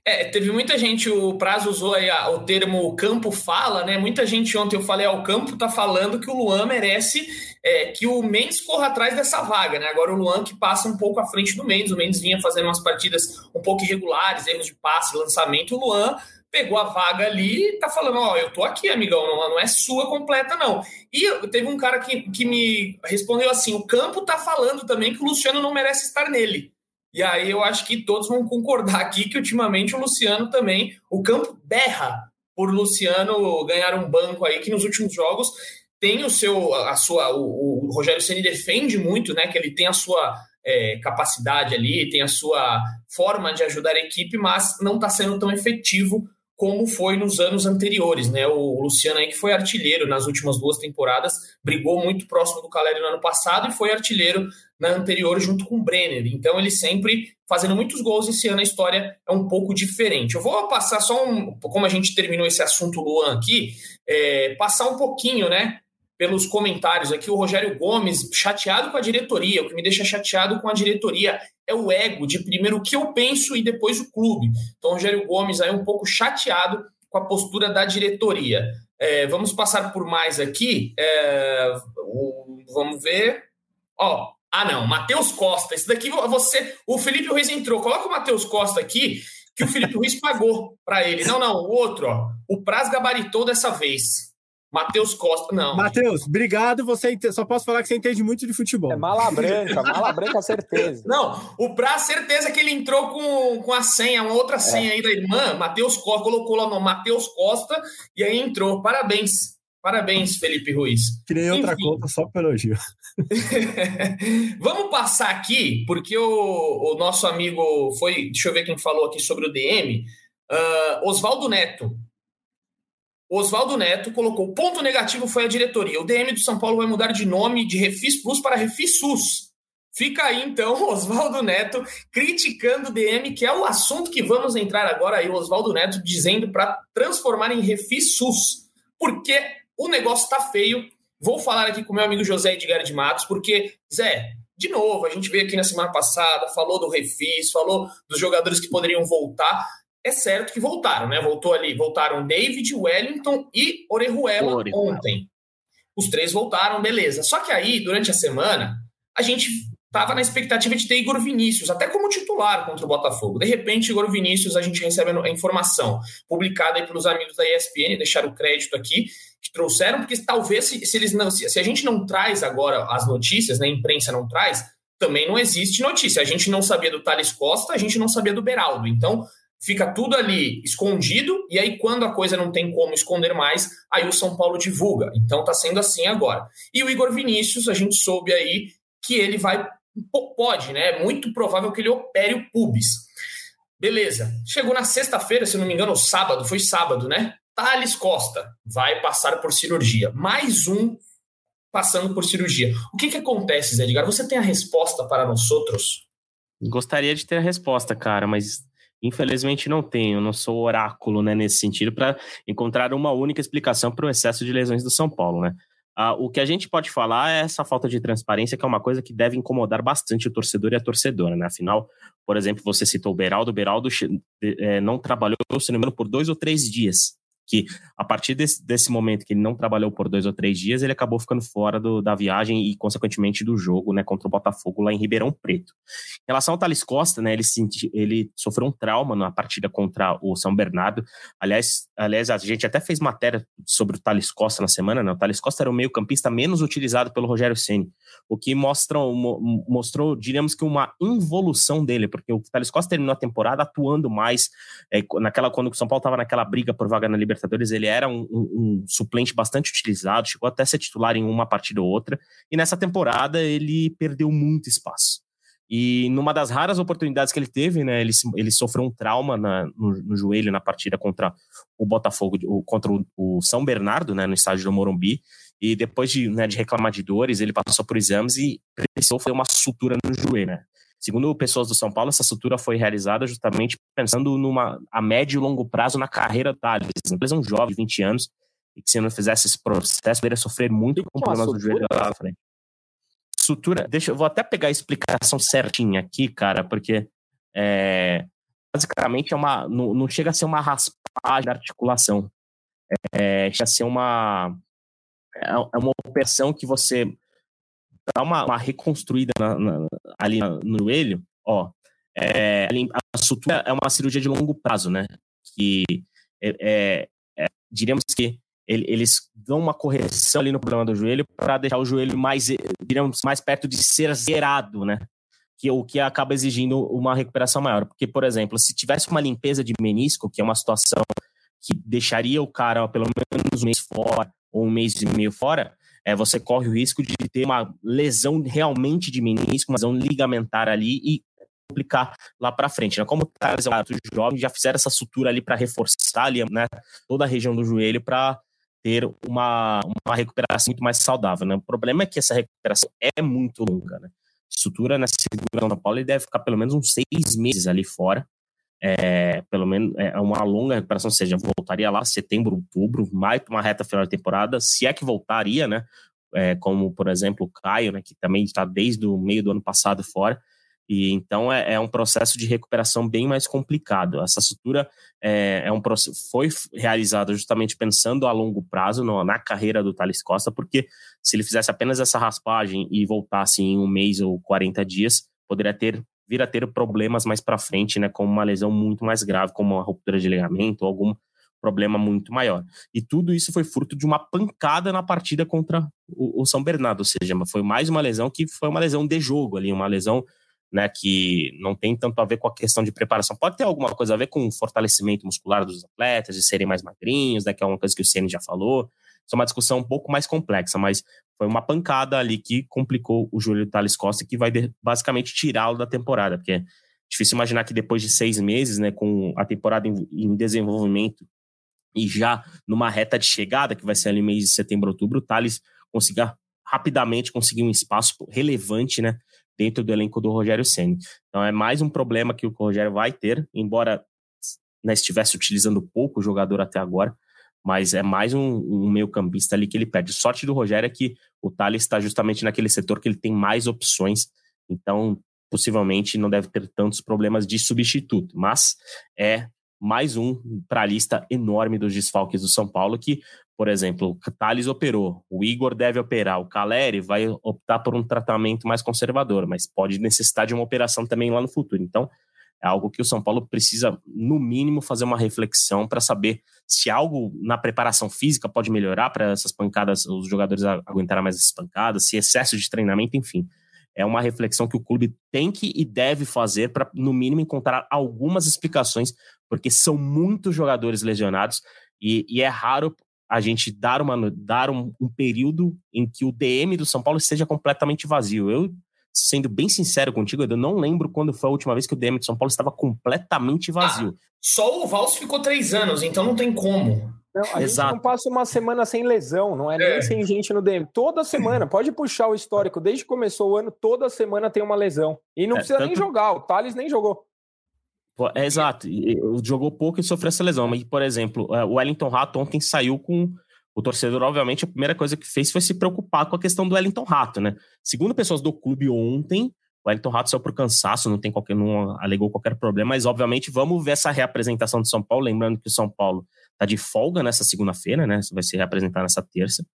É, teve muita gente, o Prazo usou aí a, o termo campo fala, né? Muita gente ontem eu falei, ao ah, campo tá falando que o Luan merece é, que o Mendes corra atrás dessa vaga, né? Agora o Luan que passa um pouco à frente do Mendes, o Mendes vinha fazendo umas partidas um pouco irregulares, erros de passe, lançamento, o Luan pegou a vaga ali e tá falando, ó, oh, eu tô aqui, amigão, não, não é sua completa, não. E teve um cara que, que me respondeu assim, o campo tá falando também que o Luciano não merece estar nele. E aí eu acho que todos vão concordar aqui que ultimamente o Luciano também, o campo berra por Luciano ganhar um banco aí que nos últimos jogos tem o seu a sua o, o Rogério Ceni defende muito, né, que ele tem a sua é, capacidade ali, tem a sua forma de ajudar a equipe, mas não está sendo tão efetivo como foi nos anos anteriores, né? O Luciano aí que foi artilheiro nas últimas duas temporadas, brigou muito próximo do Caleri no ano passado e foi artilheiro na anterior junto com o Brenner. Então ele sempre fazendo muitos gols esse ano a história é um pouco diferente. Eu vou passar só um, como a gente terminou esse assunto Luan aqui, é, passar um pouquinho, né? Pelos comentários aqui, o Rogério Gomes, chateado com a diretoria. O que me deixa chateado com a diretoria é o ego de primeiro o que eu penso e depois o clube. Então, Rogério Gomes aí um pouco chateado com a postura da diretoria. É, vamos passar por mais aqui. É, vamos ver. Ó, ah, não, Matheus Costa. Esse daqui você. O Felipe Ruiz entrou. Coloca o Matheus Costa aqui, que o Felipe Ruiz pagou para ele. Não, não, o outro, ó. O Praz gabaritou dessa vez. Matheus Costa, não. Matheus, obrigado. Você só posso falar que você entende muito de futebol. É mala branca, mala branca, certeza. Não, o Pra, certeza que ele entrou com, com a senha, uma outra senha é. aí da irmã, Matheus Costa, colocou lá no Matheus Costa e aí entrou. Parabéns. Parabéns, Felipe Ruiz. Criei outra conta só pelo elogio. Vamos passar aqui, porque o, o, nosso amigo foi. Deixa eu ver quem falou aqui sobre o DM. Uh, ah, Oswaldo Neto Oswaldo Neto colocou: ponto negativo foi a diretoria. O DM do São Paulo vai mudar de nome de Refis Plus para Refis SUS. Fica aí então Oswaldo Neto criticando o DM, que é o assunto que vamos entrar agora aí. Oswaldo Neto dizendo para transformar em Refis SUS, porque o negócio está feio. Vou falar aqui com meu amigo José Edgar de Matos, porque, Zé, de novo, a gente veio aqui na semana passada, falou do Refis, falou dos jogadores que poderiam voltar é certo que voltaram, né? Voltou ali, voltaram David, Wellington e Orejuela, ontem. Os três voltaram, beleza. Só que aí, durante a semana, a gente estava na expectativa de ter Igor Vinícius, até como titular contra o Botafogo. De repente, Igor Vinícius, a gente recebe a informação publicada aí pelos amigos da ESPN, deixaram o crédito aqui, que trouxeram, porque talvez se, se eles não, se, se, a gente não traz agora as notícias, né, a imprensa não traz, também não existe notícia. A gente não sabia do Thales Costa, a gente não sabia do Beraldo. Então, fica tudo ali escondido, e aí, quando a coisa não tem como esconder mais, aí o São Paulo divulga. Então tá sendo assim agora. E o Igor Vinícius, a gente soube aí que ele vai pode, né? É muito provável que ele opere o pubis. Beleza. Chegou na sexta-feira, se não me engano, sábado, foi sábado, né? Thales Costa vai passar por cirurgia. Mais um passando por cirurgia. O que, que acontece, Zé Edgar? Você tem a resposta para nós outros? Gostaria de ter a resposta, cara, mas infelizmente não tenho. Não sou oráculo né, nesse sentido para encontrar uma única explicação para o excesso de lesões do São Paulo, né? Ah, o que a gente pode falar é essa falta de transparência, que é uma coisa que deve incomodar bastante o torcedor e a torcedora, né? Afinal, por exemplo, você citou o Beraldo, o Beraldo é, não trabalhou, se não me engano, por dois ou três dias que a partir desse, desse momento que ele não trabalhou por dois ou três dias, ele acabou ficando fora do, da viagem e, consequentemente, do jogo né, contra o Botafogo lá em Ribeirão Preto. Em relação ao Thales Costa, né, ele, senti, ele sofreu um trauma na partida contra o São Bernardo. Aliás, aliás, a gente até fez matéria sobre o Thales Costa na semana. Né? O Thales Costa era o meio-campista menos utilizado pelo Rogério Ceni, o que mostra, mostrou, diríamos que, uma involução dele, porque o Thales Costa terminou a temporada atuando mais é, naquela quando o São Paulo estava naquela briga por vaga na Libertadores Libertadores, ele era um, um, um, suplente bastante utilizado, chegou até a ser titular em uma partida ou outra, e nessa temporada ele perdeu muito espaço. E numa das raras oportunidades que ele teve, né, ele, ele sofreu um trauma na, no, no, joelho na partida contra o Botafogo, contra o, o, São Bernardo, né, no estádio do Morumbi. E depois de, né, de reclamar de dores, ele passou por exames e precisou fazer uma sutura no joelho. Né? Segundo pessoas do São Paulo, essa sutura foi realizada justamente pensando numa a médio e longo prazo na carreira Thales. Ele é um jovem de 20 anos e que se não fizesse esse processo, poderia sofrer muito com problemas do joelho lá na frente. Sutura, deixa eu vou até pegar a explicação certinha aqui, cara, porque é, basicamente é uma não, não, chega a ser uma raspagem da articulação. É, chega a ser uma é, é uma operação que você dá uma, uma reconstruída na, na, ali no joelho, ó, é, a sutura é uma cirurgia de longo prazo, né? Que é, é, é diríamos que eles dão uma correção ali no problema do joelho para deixar o joelho mais, diríamos, mais perto de ser zerado, né? Que o que acaba exigindo uma recuperação maior. Porque, por exemplo, se tivesse uma limpeza de menisco, que é uma situação que deixaria o cara pelo menos um mês fora ou um mês e meio fora, é, você corre o risco de ter uma lesão realmente de menisco, uma lesão ligamentar ali e complicar lá para frente. Né? Como tá os jovens já fizeram essa sutura ali para reforçar ali, né, toda a região do joelho para ter uma, uma recuperação muito mais saudável. Né? O problema é que essa recuperação é muito longa. Né? Sutura nessa seguração da Paula deve ficar pelo menos uns seis meses ali fora é, pelo menos é uma longa recuperação, ou seja, voltaria lá setembro, outubro, mais uma reta final da temporada, se é que voltaria, né? É, como, por exemplo, o Caio, né, que também está desde o meio do ano passado fora. E então é, é um processo de recuperação bem mais complicado. Essa sutura é, é um foi realizada justamente pensando a longo prazo no, na carreira do Thales Costa, porque se ele fizesse apenas essa raspagem e voltasse em um mês ou 40 dias, poderia ter vir a ter problemas mais para frente, né, como uma lesão muito mais grave, como uma ruptura de ligamento ou algum problema muito maior. E tudo isso foi fruto de uma pancada na partida contra o, o São Bernardo, ou seja, foi mais uma lesão que foi uma lesão de jogo ali, uma lesão né, que não tem tanto a ver com a questão de preparação. Pode ter alguma coisa a ver com o fortalecimento muscular dos atletas, de serem mais magrinhos, né, que é uma coisa que o Ceni já falou. Isso é uma discussão um pouco mais complexa, mas foi uma pancada ali que complicou o Júlio Thales Costa, que vai basicamente tirá-lo da temporada, porque é difícil imaginar que depois de seis meses, né, com a temporada em, em desenvolvimento e já numa reta de chegada, que vai ser ali mês de setembro, outubro, o Thales consiga rapidamente conseguir um espaço relevante, né, dentro do elenco do Rogério Ceni. Então é mais um problema que o Rogério vai ter, embora né, estivesse utilizando pouco o jogador até agora, mas é mais um, um meio campista ali que ele perde. Sorte do Rogério é que o Thales está justamente naquele setor que ele tem mais opções, então possivelmente não deve ter tantos problemas de substituto, mas é mais um para a lista enorme dos desfalques do São Paulo que, por exemplo, o Thales operou, o Igor deve operar, o Caleri vai optar por um tratamento mais conservador, mas pode necessitar de uma operação também lá no futuro. Então, é algo que o São Paulo precisa, no mínimo, fazer uma reflexão para saber se algo na preparação física pode melhorar para essas pancadas, os jogadores aguentarem mais essas pancadas, se excesso de treinamento, enfim. É uma reflexão que o clube tem que e deve fazer para, no mínimo, encontrar algumas explicações, porque são muitos jogadores lesionados e, e é raro a gente dar, uma, dar um, um, período em que o DM do São Paulo esteja completamente vazio. Eu sendo bem sincero contigo, eu não lembro quando foi a última vez que o DM de São Paulo estava completamente vazio. Ah, só o Vals ficou três anos, então não tem como. Não, a Exato. gente não passa uma semana sem lesão, não é, é, nem sem gente no DM. Toda semana, pode puxar o histórico, desde que começou o ano, toda semana tem uma lesão. E não é, precisa tanto... nem jogar, o Thales nem jogou. É, exato, jogou pouco e sofreu essa lesão. Mas, por exemplo, é, o Wellington Rato ontem saiu com o torcedor, obviamente, a primeira coisa que fez foi se preocupar com a questão do Wellington Rato, né? Segundo pessoas do clube ontem, o Wellington Rato saiu por cansaço, não tem qualquer, não alegou qualquer problema, mas obviamente vamos ver essa reapresentação do São Paulo, lembrando que o São Paulo tá de folga nessa segunda-feira, né? Vai se reapresentar nessa terça.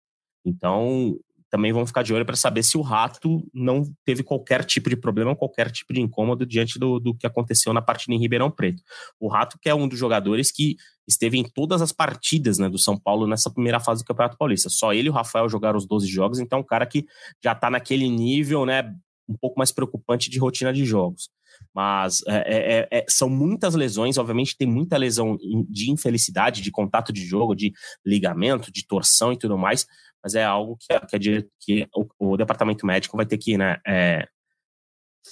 Então, também vamos ficar de olho para saber se o Rato não teve qualquer tipo de problema, qualquer tipo de incômodo diante do, do que aconteceu na partida em Ribeirão Preto. O Rato, que é um dos jogadores que esteve em todas as partidas né, do São Paulo nessa primeira fase do Campeonato Paulista. Só ele e o Rafael jogaram os 12 jogos, então é um cara que já está naquele nível, né, um pouco mais preocupante de rotina de jogos. Mas é, é, é, é, são muitas lesões, obviamente tem muita lesão de infelicidade, de contato de jogo, de ligamento, de torção e tudo mais, mas é algo que, que, que o, o, departamento médico vai ter que né, é,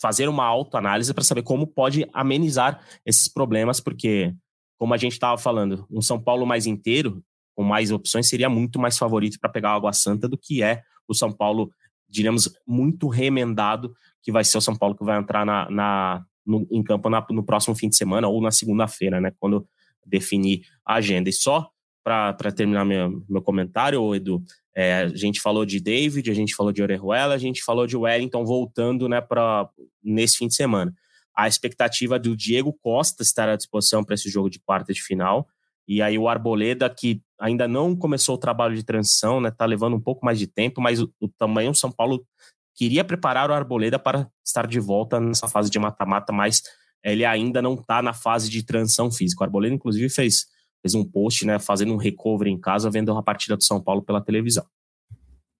fazer uma autoanálise para saber como pode amenizar esses problemas, porque, como a gente estava falando, um São Paulo mais inteiro, com mais opções, seria muito mais favorito para pegar a Água Santa do que é o São Paulo, diríamos, muito remendado, que vai ser o São Paulo que vai entrar na, na no, em campo na, no próximo fim de semana ou na segunda-feira, né, quando definir a agenda. E só para terminar meu, meu comentário, Edu, é, a gente falou de David, a gente falou de Orejuela, a gente falou de Wellington voltando né, para nesse fim de semana. A expectativa do Diego Costa estar à disposição para esse jogo de quarta de final. E aí o Arboleda, que ainda não começou o trabalho de transição, né, tá levando um pouco mais de tempo, mas o, o também o São Paulo queria preparar o Arboleda para estar de volta nessa fase de mata-mata, mas ele ainda não está na fase de transição física. O Arboleda, inclusive, fez fez um post, né, fazendo um recover em casa, vendo a partida do São Paulo pela televisão.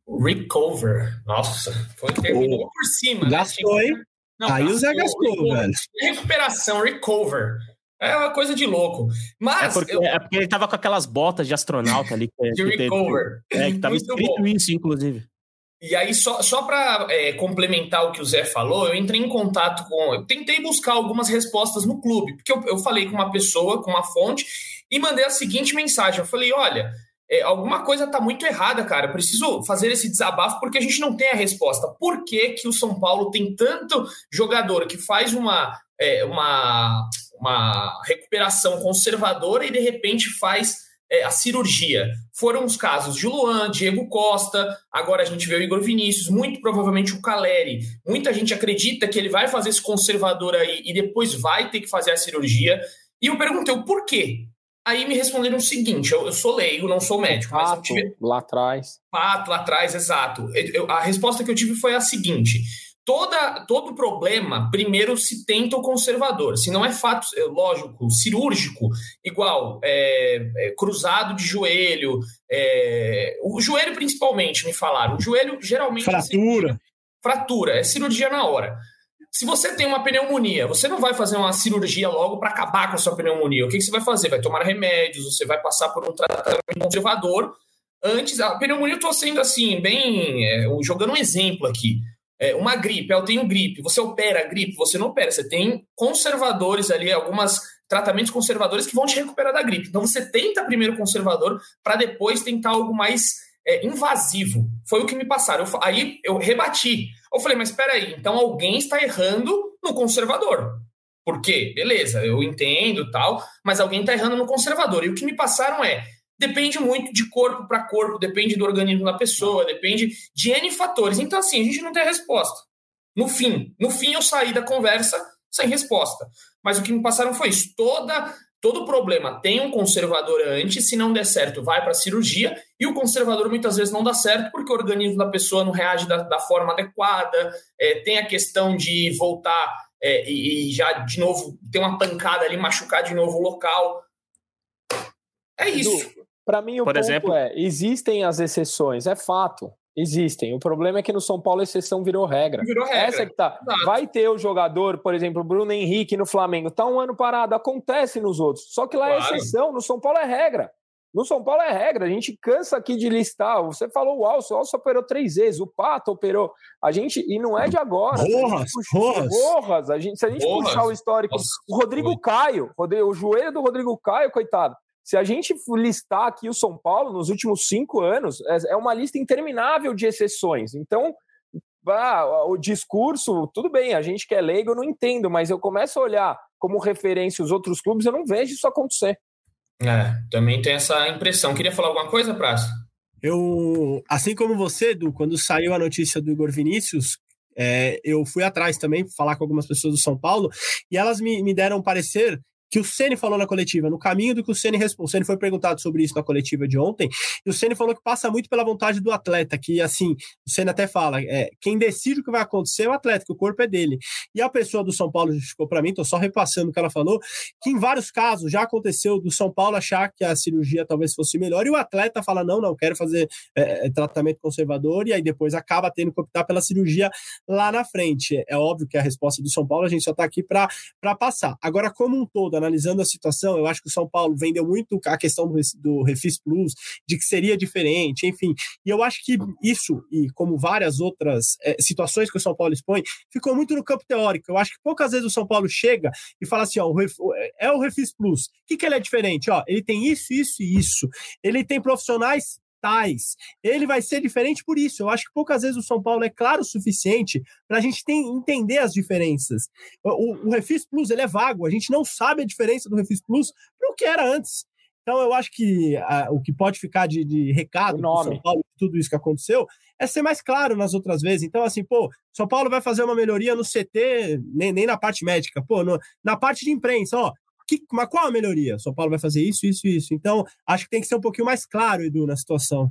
Recover, nossa, foi terminou oh, por cima. Gastou, né? hein? Não, Aí o Zé gastou, recover, velho. Recuperação, recover. É uma coisa de louco. Mas. É porque, eu... é porque ele tava com aquelas botas de astronauta ali. Que, de que recover. Teve, é, que tava Muito escrito bom. isso, inclusive. E aí, só, só para é, complementar o que o Zé falou, eu entrei em contato com. Eu tentei buscar algumas respostas no clube, porque eu, eu falei com uma pessoa, com uma fonte, e mandei a seguinte mensagem: eu falei, olha. É, alguma coisa está muito errada, cara. Eu preciso fazer esse desabafo porque a gente não tem a resposta. Por que, que o São Paulo tem tanto jogador que faz uma, é, uma, uma recuperação conservadora e de repente faz é, a cirurgia. Foram os casos de Luan, Diego Costa, agora a gente vê o Igor Vinícius, muito provavelmente o Caleri. Muita gente acredita que ele vai fazer esse conservador aí e depois vai ter que fazer a cirurgia. E eu perguntei o porquê. Aí me responderam o seguinte: eu, eu sou leigo, não sou médico. Pato, mas tive... lá atrás. Pato, lá atrás, exato. Eu, a resposta que eu tive foi a seguinte: toda, todo problema, primeiro se tenta o conservador. Se não é fato, é, lógico, cirúrgico, igual é, é, cruzado de joelho, é, o joelho principalmente, me falaram. O joelho geralmente. Fratura. É fratura, é cirurgia na hora. Se você tem uma pneumonia, você não vai fazer uma cirurgia logo para acabar com a sua pneumonia. O que, que você vai fazer? Vai tomar remédios, você vai passar por um tratamento conservador. Antes, a pneumonia eu estou sendo assim, bem. É, jogando um exemplo aqui é, uma gripe, eu tenho gripe, você opera a gripe, você não opera, você tem conservadores ali, algumas tratamentos conservadores que vão te recuperar da gripe. Então você tenta primeiro conservador para depois tentar algo mais é, invasivo. Foi o que me passaram. Eu, aí eu rebati. Eu falei, mas espera aí, então alguém está errando no conservador. Por quê? Beleza, eu entendo tal, mas alguém está errando no conservador. E o que me passaram é, depende muito de corpo para corpo, depende do organismo da pessoa, depende de N fatores. Então, assim, a gente não tem resposta. No fim, no fim eu saí da conversa sem resposta. Mas o que me passaram foi isso. Toda, todo problema tem um conservador antes, se não der certo, vai para a cirurgia, e o conservador muitas vezes não dá certo porque o organismo da pessoa não reage da, da forma adequada, é, tem a questão de voltar é, e, e já de novo ter uma pancada ali, machucar de novo o local. É isso. Para mim, o Por ponto exemplo... é: existem as exceções, é fato. Existem. O problema é que no São Paulo a exceção virou regra. Virou regra. Essa é que tá. Exato. Vai ter o jogador, por exemplo, Bruno Henrique no Flamengo, tá um ano parado, acontece nos outros. Só que lá é claro. é exceção, no São Paulo é regra. No São Paulo é regra, a gente cansa aqui de listar. Você falou o Alce, o Alce operou três vezes, o Pato operou. A gente, e não é de agora. Rojas, Rojas. Rojas a gente, se a gente Rojas. puxar o histórico, Nossa, o Rodrigo foi. Caio, o joelho do Rodrigo Caio, coitado. Se a gente listar aqui o São Paulo nos últimos cinco anos, é, é uma lista interminável de exceções. Então, ah, o discurso, tudo bem, a gente que é leigo, eu não entendo, mas eu começo a olhar como referência os outros clubes, eu não vejo isso acontecer. É, também tem essa impressão. Queria falar alguma coisa, Praça? Eu, assim como você, Edu, quando saiu a notícia do Igor Vinícius, é, eu fui atrás também falar com algumas pessoas do São Paulo e elas me, me deram um parecer que o Ceni falou na coletiva, no caminho do que o Ceni respondeu. O Ceni foi perguntado sobre isso na coletiva de ontem, e o Ceni falou que passa muito pela vontade do atleta, que assim, o Ceni até fala, é, quem decide o que vai acontecer é o atleta, que o corpo é dele. E a pessoa do São Paulo justificou para mim, tô só repassando o que ela falou, que em vários casos já aconteceu do São Paulo achar que a cirurgia talvez fosse melhor, e o atleta fala, não, não, quero fazer é, é tratamento conservador, e aí depois acaba tendo que optar pela cirurgia lá na frente. É óbvio que a resposta do São Paulo, a gente só tá aqui para passar. Agora, como um todo, analisando a situação, eu acho que o São Paulo vendeu muito a questão do, Refis Plus, de que seria diferente, enfim. E eu acho que isso, e como várias outras é, situações que o São Paulo expõe, ficou muito no campo teórico. Eu acho que poucas vezes o São Paulo chega e fala assim: ó, é o Refis Plus. O que, que ele é diferente? Ó, ele tem isso, isso e isso. Ele tem profissionais tais. Ele vai ser diferente por isso. Eu acho que poucas vezes o São Paulo é claro o suficiente para a gente entender as diferenças. O, o, Refis Plus ele é vago, a gente não sabe a diferença do Refis Plus para o que era antes. Então, eu acho que a, o que pode ficar de, de recado para São Paulo, tudo isso que aconteceu, é ser mais claro nas outras vezes. Então, assim, pô, São Paulo vai fazer uma melhoria no CT, nem, nem na parte médica, pô, no, na parte de imprensa, ó, que, mas qual a melhoria? São Paulo vai fazer isso, isso, isso. Então, acho que tem que ser um pouquinho mais claro, Edu, na situação.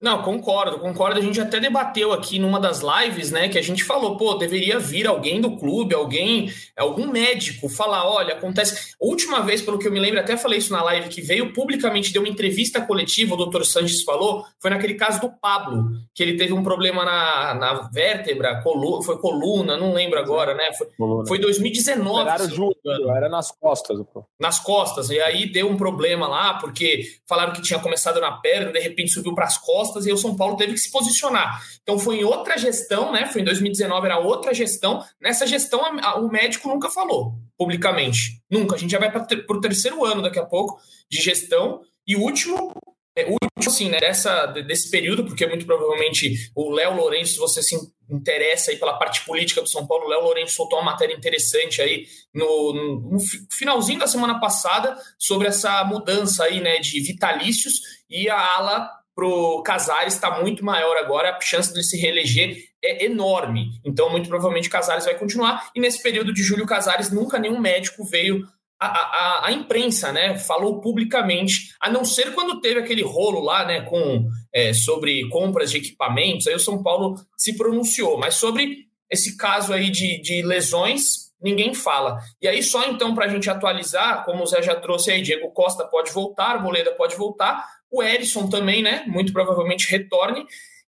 Não, concordo, concordo. A gente até debateu aqui numa das lives, né, que a gente falou, pô, deveria vir alguém do clube, alguém, algum médico, falar, olha, acontece. Última vez, pelo que eu me lembro, até falei isso na live, que veio publicamente, deu uma entrevista coletiva, o doutor Sanches falou, foi naquele caso do Pablo, que ele teve um problema na, na vértebra, colu foi coluna, não lembro agora, né? Foi, coluna. foi 2019. Era junto, era nas costas. Pô. Nas costas, e aí deu um problema lá, porque falaram que tinha começado na perna, de repente subiu para as costas costas e o São Paulo teve que se posicionar. Então foi em outra gestão, né? Foi em 2019, era outra gestão. Nessa gestão, a, a, o médico nunca falou publicamente. Nunca. A gente já vai para o terceiro ano daqui a pouco de gestão. E o último, é, último assim, né, dessa, desse período, porque muito provavelmente o Léo Lourenço, se você se interessa aí pela parte política do São Paulo, o Léo Lourenço soltou uma matéria interessante aí no, no, finalzinho da semana passada sobre essa mudança aí, né, de vitalícios e a ala pro Casares está muito maior agora, a chance de se reeleger é enorme. Então, muito provavelmente, Casares vai continuar. E nesse período de Júlio Casares, nunca nenhum médico veio a, a, a, imprensa, né, falou publicamente, a não ser quando teve aquele rolo lá, né, com é, sobre compras de equipamentos, aí o São Paulo se pronunciou, mas sobre esse caso aí de, de lesões, ninguém fala. E aí, só então, para a gente atualizar, como o Zé já trouxe aí, Diego Costa pode voltar, Boleda pode voltar, o Erisson também, né? Muito provavelmente retorne.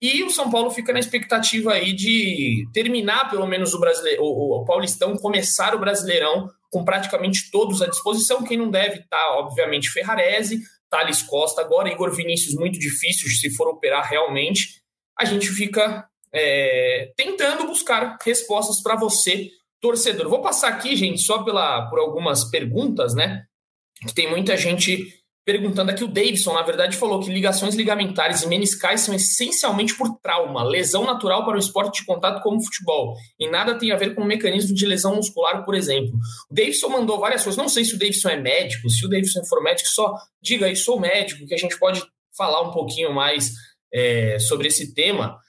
E o São Paulo fica na expectativa aí de terminar, pelo menos, o, brasileiro, o, o Paulistão, começar o Brasileirão com praticamente todos à disposição. Quem não deve tá, obviamente, Ferrarese, Thales Costa, agora Igor Vinícius, muito difícil se for operar realmente. A gente fica é, tentando buscar respostas para você, torcedor. Vou passar aqui, gente, só pela, por algumas perguntas, né? Que tem muita gente perguntando aqui, o Davidson, na verdade, falou que ligações ligamentares e meniscais são essencialmente por trauma, lesão natural para o esporte de contato como o futebol, e nada tem a ver com o mecanismo de lesão muscular, por exemplo. O Davidson mandou várias coisas, não sei se o Davidson é médico, se o Davidson for médico, só diga aí, sou médico, que a gente pode falar um pouquinho mais é, sobre esse tema.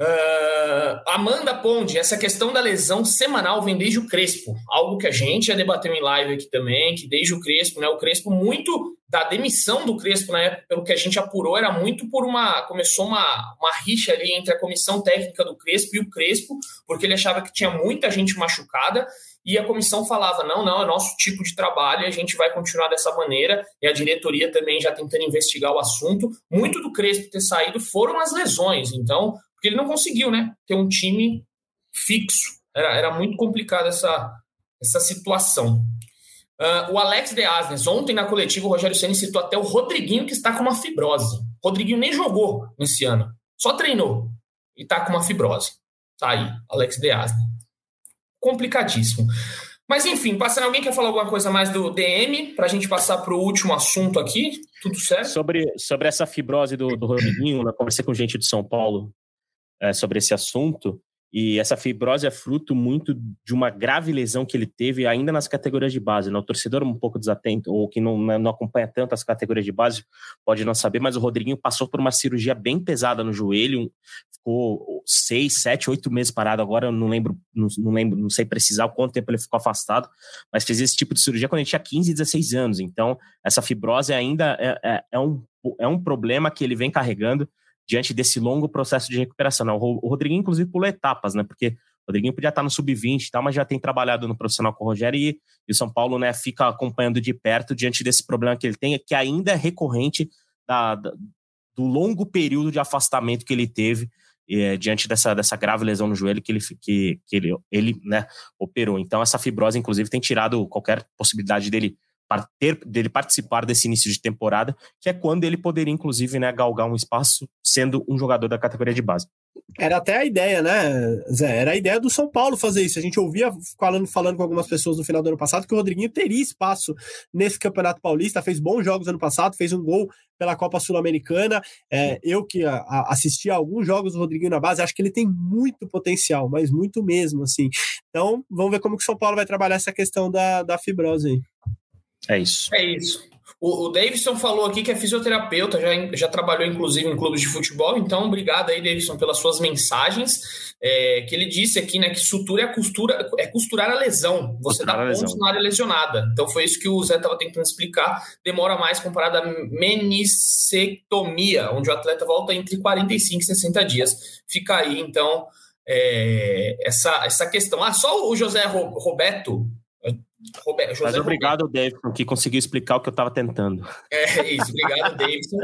Uh, Amanda Ponde, essa questão da lesão semanal vem desde o Crespo, algo que a gente já debateu em live aqui também, que desde o Crespo, né, o Crespo muito da demissão do Crespo na época, pelo que a gente apurou, era muito por uma, começou uma, uma rixa ali entre a comissão técnica do Crespo e o Crespo, porque ele achava que tinha muita gente machucada, e a comissão falava, não, não, é nosso tipo de trabalho, a gente vai continuar dessa maneira, e a diretoria também já tentando investigar o assunto, muito do Crespo ter saído foram as lesões, então porque ele não conseguiu, né? Ter um time fixo. Era, era muito complicado essa, essa situação. Uh, o Alex De Asnes, ontem na coletiva, o Rogério Senna citou até o Rodriguinho, que está com uma fibrose. O Rodriguinho nem jogou nesse ano, só treinou e está com uma fibrose. Tá aí, Alex De Asnes. Complicadíssimo. Mas enfim, passando, alguém quer falar alguma coisa mais do DM para a gente passar para o último assunto aqui? Tudo certo? Sobre, sobre essa fibrose do, do Rodriguinho, né? conversei com gente de São Paulo é, sobre esse assunto. E essa fibrose é fruto muito de uma grave lesão que ele teve ainda nas categorias de base. Né? O torcedor um pouco desatento, ou que não, né, não acompanha tanto as categorias de base, pode não saber, mas o Rodriguinho passou por uma cirurgia bem pesada no joelho, ficou seis, sete, oito meses parado. Agora eu não lembro, não, não lembro, não sei precisar quanto tempo ele ficou afastado, mas fez esse tipo de cirurgia quando ele tinha 15, 16 anos. Então, essa fibrose ainda é, é, é um, é um problema que ele vem carregando diante desse longo processo de recuperação. Né? O Rodriguinho, inclusive, pulou etapas, né? Porque o Rodriguinho podia estar no sub-20 e tal, mas já tem trabalhado no profissional com o Rogério e, e o São Paulo né, fica acompanhando de perto diante desse problema que ele tem, que ainda é recorrente da, da, do longo período de afastamento que ele teve é, diante dessa, dessa grave lesão no joelho que ele, que, que ele, ele né, operou. Então, essa fibrose, inclusive, tem tirado qualquer possibilidade dele ter, dele participar desse início de temporada, que é quando ele poderia, inclusive, né, galgar um espaço sendo um jogador da categoria de base. Era até a ideia, né, Zé? Era a ideia do São Paulo fazer isso. A gente ouvia falando, falando com algumas pessoas no final do ano passado que o Rodriguinho teria espaço nesse Campeonato Paulista, fez bons jogos ano passado, fez um gol pela Copa Sul-Americana. É, eu que a, a, assisti a alguns jogos do Rodriguinho na base, acho que ele tem muito potencial, mas muito mesmo, assim. Então, vamos ver como que o São Paulo vai trabalhar essa questão da, da fibrose aí. É isso. É isso. O, o Davidson falou aqui que é fisioterapeuta, já, já trabalhou inclusive em clubes de futebol, então obrigado aí, Davidson, pelas suas mensagens. É, que ele disse aqui, né, que sutura é, costura, é costurar a lesão. Você costurar dá pontos na área lesionada. Então foi isso que o Zé estava tentando explicar. Demora mais comparado à meniscectomia, onde o atleta volta entre 45 e 60 dias. Fica aí, então, é, essa, essa questão. Ah, só o José Roberto José Mas obrigado, Roberto. Davidson, que conseguiu explicar o que eu estava tentando. É isso, obrigado, Davidson.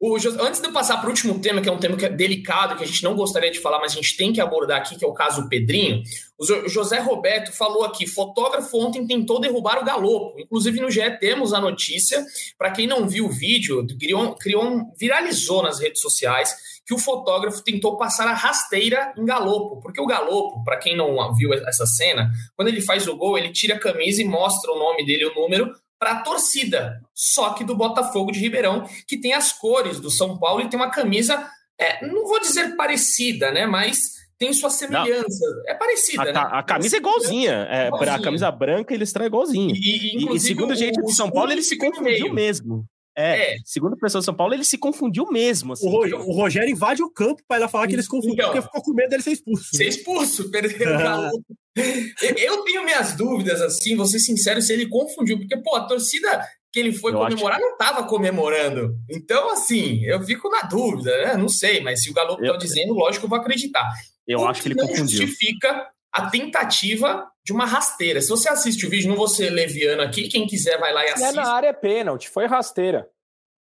O, antes de eu passar para o último tema, que é um tema que é delicado, que a gente não gostaria de falar, mas a gente tem que abordar aqui, que é o caso Pedrinho, o José Roberto falou aqui: fotógrafo ontem tentou derrubar o galopo. Inclusive no GE temos a notícia. Para quem não viu o vídeo, criou, criou, viralizou nas redes sociais que o fotógrafo tentou passar a rasteira em galopo. Porque o galopo, para quem não viu essa cena, quando ele faz o gol, ele tira a camisa e mostra o nome dele, o número, para a torcida. Só que do Botafogo de Ribeirão, que tem as cores do São Paulo e tem uma camisa, é, não vou dizer parecida, né? Mas tem sua semelhança. Não. É parecida, a, né? A camisa é igualzinha. É, igualzinha. A camisa branca ele extrai igualzinho. E, e, e segundo o jeito de São Paulo, ele se confundiu mesmo. É, é, segundo o pessoal de São Paulo, ele se confundiu mesmo. Assim. O, o, Rogério invade o campo para ela falar que ele se confundiu então, porque ficou com medo dele ser expulso. Ser expulso, perdeu Eu tenho minhas dúvidas, assim, vou ser sincero, se ele confundiu, porque, pô, a torcida que ele foi eu comemorar acho... não estava comemorando. Então, assim, eu fico na dúvida, né? Não sei, mas se o Galo está dizendo, lógico, eu vou acreditar. Eu o acho que ele não confundiu. justifica a tentativa de uma rasteira. Se você assiste o vídeo, não vou ser leviano aqui, quem quiser vai lá e assiste. Se é na área é pênalti, foi rasteira.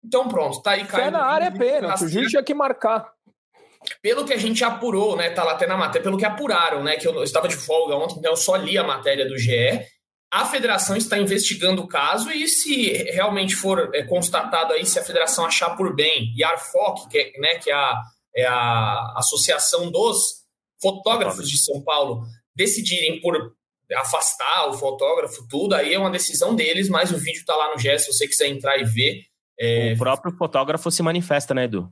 Então pronto, tá aí caindo. Se é na área é pênalti, o juiz tinha que marcar. Pelo que a gente apurou, né, tá lá até na matéria, pelo que apuraram, né, que eu estava de folga ontem, então eu só li a matéria do GE, a federação está investigando o caso e se realmente for é, constatado aí, se a federação achar por bem, e a ARFOC, que é, né, que é a, é a Associação dos Fotógrafos de São Paulo, decidirem por afastar o fotógrafo, tudo, aí é uma decisão deles, mas o vídeo está lá no GE, se você quiser entrar e ver. É... O próprio fotógrafo se manifesta, né, Edu?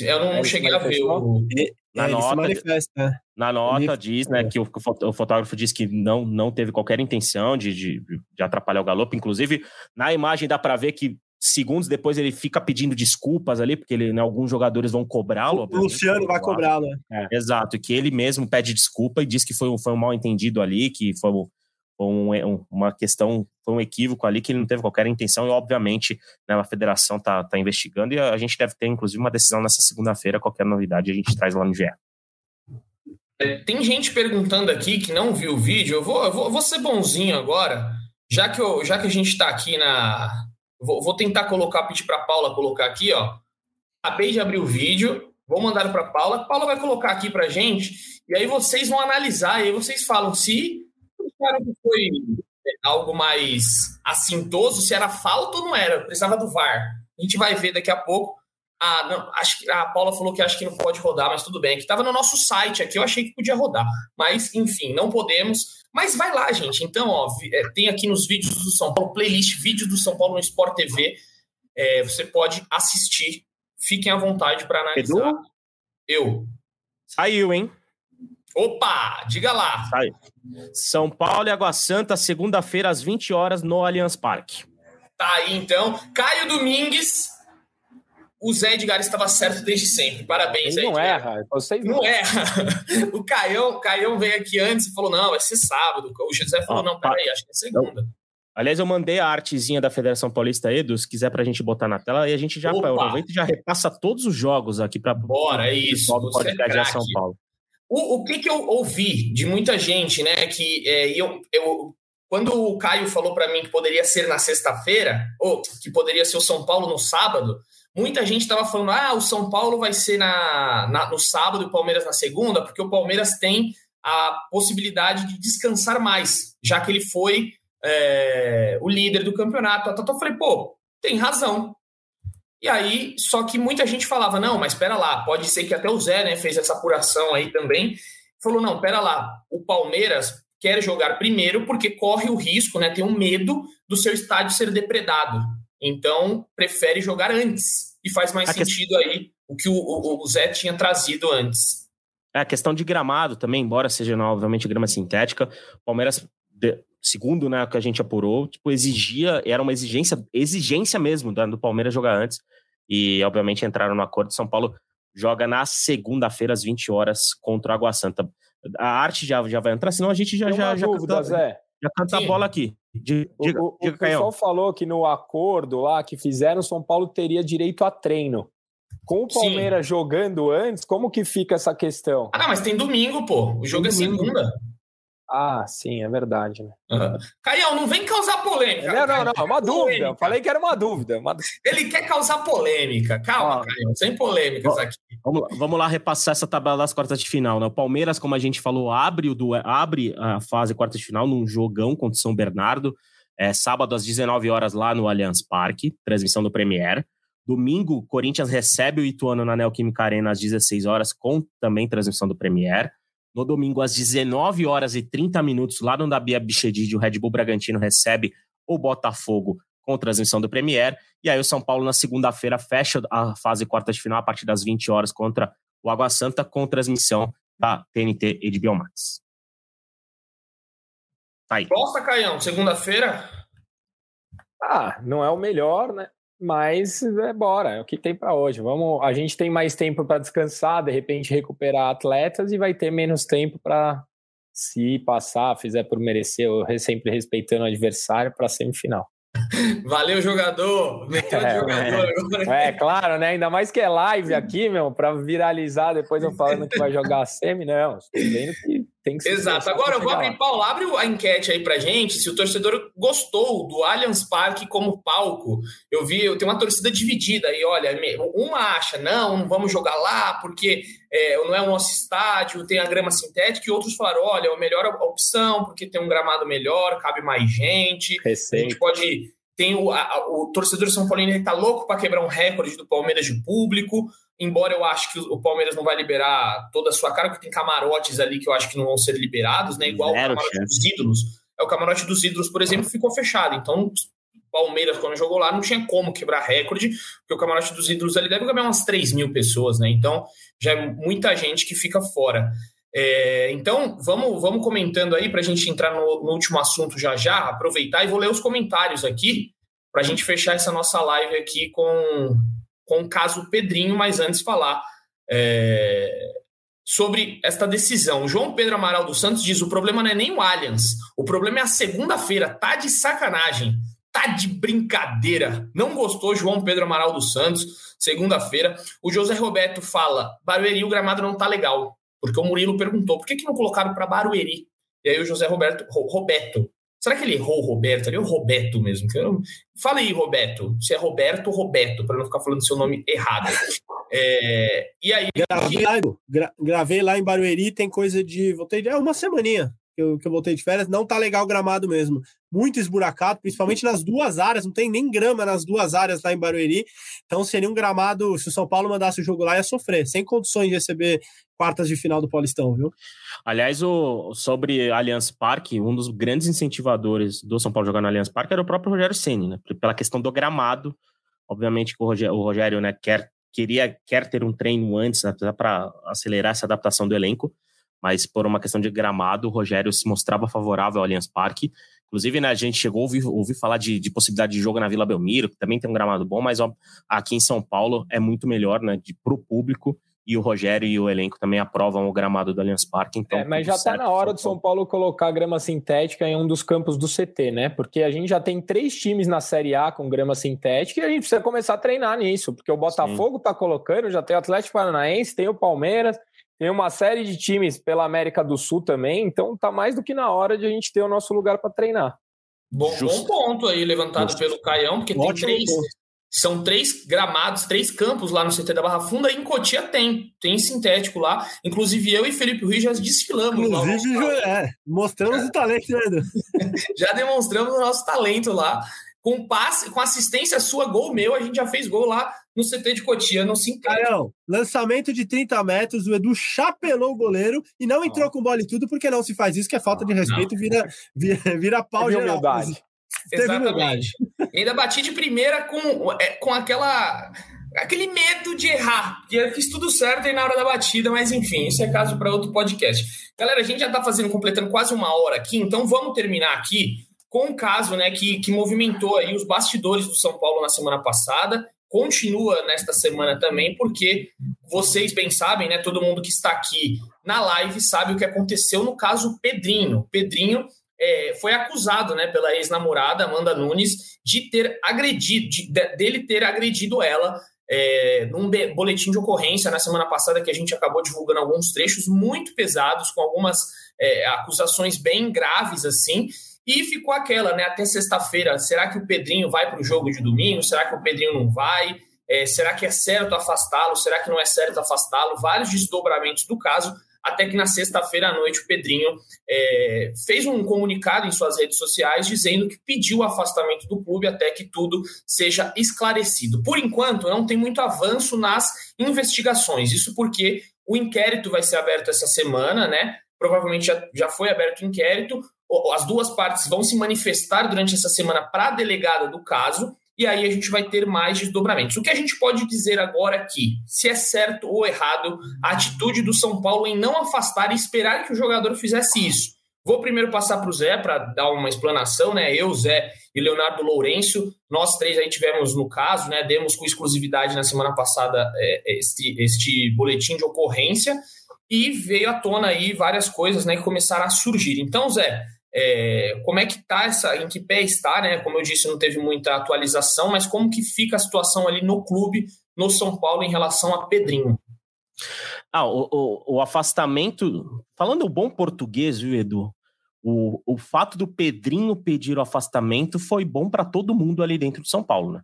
Eu não é, cheguei a ver o... Na, é, nota, na nota diz né, que o, o, fotógrafo diz que não, não teve qualquer intenção de, de, de atrapalhar o galope. Inclusive, na imagem dá para ver que segundos depois ele fica pedindo desculpas ali, porque ele, né, alguns jogadores vão cobrá-lo. O Luciano vai cobrá-lo. É. Exato, que ele mesmo pede desculpa e diz que foi um, foi um mal entendido ali, que foi um, uma questão, foi um equívoco ali que ele não teve qualquer intenção e, obviamente, né, a federação está tá investigando e a gente deve ter, inclusive, uma decisão nessa segunda-feira. Qualquer novidade a gente traz lá no GE. É, tem gente perguntando aqui que não viu o vídeo. Eu vou, eu vou, eu vou ser bonzinho agora, já que, eu, já que a gente está aqui na, Vou, vou tentar colocar, pedir para Paula colocar aqui, ó. Acabei de abrir o vídeo, vou mandar para Paula. Paula vai colocar aqui para gente e aí vocês vão analisar e aí vocês falam se que foi algo mais assintoso, se era falta ou não era, precisava do VAR. A gente vai ver daqui a pouco. Ah, não, acho que a Paula falou que acho que não pode rodar, mas tudo bem. Que estava no nosso site aqui, eu achei que podia rodar. Mas, enfim, não podemos. Mas vai lá, gente. Então, ó, é, tem aqui nos vídeos do São Paulo, playlist vídeos do São Paulo no Sport TV. É, você pode assistir. Fiquem à vontade para analisar. Edu? Eu. Saiu, hein? Opa, diga lá. Saiu. São Paulo e Água Santa, segunda-feira, às 20 horas, no Allianz Parque. Tá aí, então. Caio Domingues o Zé Edgar estava certo desde sempre. Parabéns, Ele não erra. Vocês não, não erra. O Caião, o Caião veio aqui antes e falou: não, vai ser sábado. O José falou: ah, não, peraí, acho que é segunda. Aliás, eu mandei a artezinha da Federação Paulista Edu, se quiser pra gente botar na tela, e a gente já aproveita e já repassa todos os jogos aqui para Bora, é isso. Você é São Paulo. O, o que, que eu ouvi de muita gente, né? Que é, eu, eu, quando o Caio falou para mim que poderia ser na sexta-feira, ou que poderia ser o São Paulo no sábado, Muita gente estava falando, ah, o São Paulo vai ser na, na, no sábado e o Palmeiras na segunda, porque o Palmeiras tem a possibilidade de descansar mais, já que ele foi é, o líder do campeonato. Então eu falei, pô, tem razão. E aí, só que muita gente falava, não, mas espera lá, pode ser que até o Zé né, fez essa apuração aí também. Falou, não, espera lá, o Palmeiras quer jogar primeiro porque corre o risco, né, tem um medo do seu estádio ser depredado. Então, prefere jogar antes. E faz mais a sentido que... aí o que o, o, o, Zé tinha trazido antes. É a questão de gramado também, embora seja, obviamente, grama sintética. O Palmeiras, segundo né, o que a gente apurou, tipo, exigia, era uma exigência, exigência mesmo do Palmeiras jogar antes. E, obviamente, entraram no acordo. São Paulo joga na segunda-feira, às 20 horas, contra o Água Santa. A arte já, já vai entrar, senão a gente já. já, já dúvida, Zé. Já canta Sim. a bola aqui. Diga, o, diga, o pessoal falou que no acordo lá que fizeram, São Paulo teria direito a treino. Com o Palmeiras Sim. jogando antes, como que fica essa questão? Ah, não, mas tem domingo, pô. O jogo tem é domingo. segunda. Ah, sim, é verdade, né? Uhum. Caião, não vem causar polêmica. Não, não, não, é uma dúvida. Eu falei que era uma dúvida. Uma... Ele quer causar polêmica. Calma, ah. Caião, sem polêmicas aqui. Vamos lá, vamos lá repassar essa tabela das quartas de final. Né? O Palmeiras, como a gente falou, abre, o abre a fase quartas de final num jogão contra o São Bernardo. É, sábado às 19 horas lá no Allianz Parque, transmissão do Premier. Domingo, Corinthians recebe o Ituano na Neoquímica Arena às 16 horas, com também transmissão do Premier. No domingo, às 19 horas e 30 minutos, lá no Dabia Bichedid, o Red Bull Bragantino recebe o Botafogo com transmissão do Premier. E aí o São Paulo, na segunda-feira, fecha a fase quarta de final a partir das 20 horas contra o Água Santa, com transmissão da TNT e de Biomax. Tá aí. Posta, Caião, segunda-feira? Ah, não é o melhor, né? Mas é bora, é o que tem para hoje. Vamos, a gente tem mais tempo para descansar, de repente recuperar atletas e vai ter menos tempo para se passar, fizer por merecer, sempre respeitando o adversário para semifinal. Valeu, jogador! Meteu é, jogador é, é, claro, né? Ainda mais que é live aqui, meu, para viralizar depois eu falando que vai jogar a semi, não. Vendo que tem que Exato. Agora eu vou abrir, Paulo, abre a enquete aí pra gente se o torcedor gostou do Allianz Parque como palco. Eu vi, eu tenho uma torcida dividida aí, olha, uma acha, não, não vamos jogar lá porque é, não é o nosso estádio, tem a grama sintética, e outros falaram, olha, é a melhor opção porque tem um gramado melhor, cabe mais gente, Receita. a gente pode tem o, a, o torcedor São Paulino está louco para quebrar um recorde do Palmeiras de público, embora eu acho que o Palmeiras não vai liberar toda a sua cara, porque tem camarotes ali que eu acho que não vão ser liberados, né? Igual Zero o camarote dos ídolos. É, o camarote dos ídolos, por exemplo, ficou fechado. Então, o Palmeiras, quando jogou lá, não tinha como quebrar recorde, porque o camarote dos ídolos ali deve caber umas 3 mil pessoas, né? Então, já é muita gente que fica fora. É, então, vamos, vamos comentando aí para a gente entrar no, no, último assunto já já, aproveitar e vou ler os comentários aqui para a gente fechar essa nossa live aqui com, com o caso Pedrinho, mas antes falar é, sobre esta decisão. João Pedro Amaral dos Santos diz: o problema não é nem o Allianz, o problema é a segunda-feira, tá de sacanagem. Tá de brincadeira. Não gostou, João Pedro Amaral dos Santos, segunda-feira. O José Roberto fala: Barueri, o gramado não tá legal. Porque o Murilo perguntou por que, que não colocaram para Barueri? E aí o José Roberto, Roberto, será que ele errou o Roberto? Ele é o Roberto mesmo. Eu... Fala aí, Roberto, se é Roberto ou Roberto, para não ficar falando seu nome errado. É... E aí. Gravei lá, gra, gravei lá em Barueri, tem coisa de. Voltei é uma semaninha. que eu, que eu voltei de férias, não tá legal o gramado mesmo. Muito esburacado, principalmente nas duas áreas, não tem nem grama nas duas áreas lá em Barueri. Então seria um gramado, se o São Paulo mandasse o jogo lá, ia sofrer, sem condições de receber quartas de final do Paulistão, viu? Aliás, o, sobre Allianz Parque, um dos grandes incentivadores do São Paulo jogar no Allianz Parque era o próprio Rogério Ceni, né? Pela questão do gramado. Obviamente que o Rogério, o Rogério né, quer, queria, quer ter um treino antes, né, para acelerar essa adaptação do elenco mas por uma questão de gramado, o Rogério se mostrava favorável ao Allianz Parque. Inclusive, né, a gente chegou a ouvir, ouvir falar de, de, possibilidade de jogo na Vila Belmiro, que também tem um gramado bom, mas ó, aqui em São Paulo é muito melhor né, para o público e o Rogério e o elenco também aprovam o gramado do Allianz Parque. Então, é, mas já está na hora do São Paulo colocar grama sintética em um dos campos do CT, né? Porque a gente já tem três times na Série A com grama sintética e a gente precisa começar a treinar nisso, porque o Botafogo está colocando, já tem o Atlético Paranaense, tem o Palmeiras, tem uma série de times pela América do Sul também, então tá mais do que na hora de a gente ter o nosso lugar para treinar. Bom, bom, ponto aí levantado Justo. pelo Caião, porque Ótimo tem três, ponto. São três gramados, três campos lá no CT da Barra Funda, e em Cotia tem, tem sintético lá. Inclusive eu e Felipe Ruiz já desfilamos Inclusive, lá. É, mostramos é. o talento, né, Já demonstramos o nosso talento lá. Com passe, com assistência sua, gol meu, a gente já fez gol lá no CT de Cotia, no Sintético. lançamento de 30 metros, o Edu chapelou o goleiro e não entrou com bola e tudo, porque não se faz isso, que é falta de respeito, vira, vira, vira pau de humildade. Exatamente. Ainda bati de primeira com, é, com aquela aquele medo de errar, porque eu fiz tudo certo aí na hora da batida, mas enfim, isso é caso para outro podcast. Galera, a gente já está fazendo, completando quase uma hora aqui, então vamos terminar aqui com um caso né, que, que movimentou aí os bastidores do São Paulo na semana passada continua nesta semana também, porque vocês bem sabem, né? Todo mundo que está aqui na live sabe o que aconteceu no caso Pedrinho. Pedrinho é, foi acusado, né, pela ex-namorada Amanda Nunes de ter agredido, de, dele ter agredido ela é, num boletim de ocorrência na semana passada que a gente acabou divulgando alguns trechos muito pesados com algumas é, acusações bem graves assim. E ficou aquela, né? Até sexta-feira, será que o Pedrinho vai para o jogo de domingo? Será que o Pedrinho não vai? É, será que é certo afastá-lo? Será que não é certo afastá-lo? Vários desdobramentos do caso, até que na sexta-feira à noite o Pedrinho é, fez um comunicado em suas redes sociais dizendo que pediu o afastamento do clube até que tudo seja esclarecido. Por enquanto, não tem muito avanço nas investigações. Isso porque o inquérito vai ser aberto essa semana, né? Provavelmente já, já foi aberto o inquérito as duas partes vão se manifestar durante essa semana para a delegada do caso, e aí a gente vai ter mais desdobramentos. O que a gente pode dizer agora aqui, se é certo ou errado a atitude do São Paulo em não afastar e esperar que o jogador fizesse isso. Vou primeiro passar para o Zé para dar uma explanação, né? Eu, Zé e Leonardo Lourenço, nós três aí tivemos no caso, né? Demos com exclusividade na semana passada é, este, este boletim de ocorrência e veio à tona aí várias coisas, né? Que começaram a surgir. Então, Zé, é, como é que está essa, em que pé está, né? Como eu disse, não teve muita atualização, mas como que fica a situação ali no clube, no São Paulo, em relação a Pedrinho? Ah, o, o, o afastamento, falando o bom português, viu, Edu? O, o fato do Pedrinho pedir o afastamento foi bom para todo mundo ali dentro do São Paulo, né?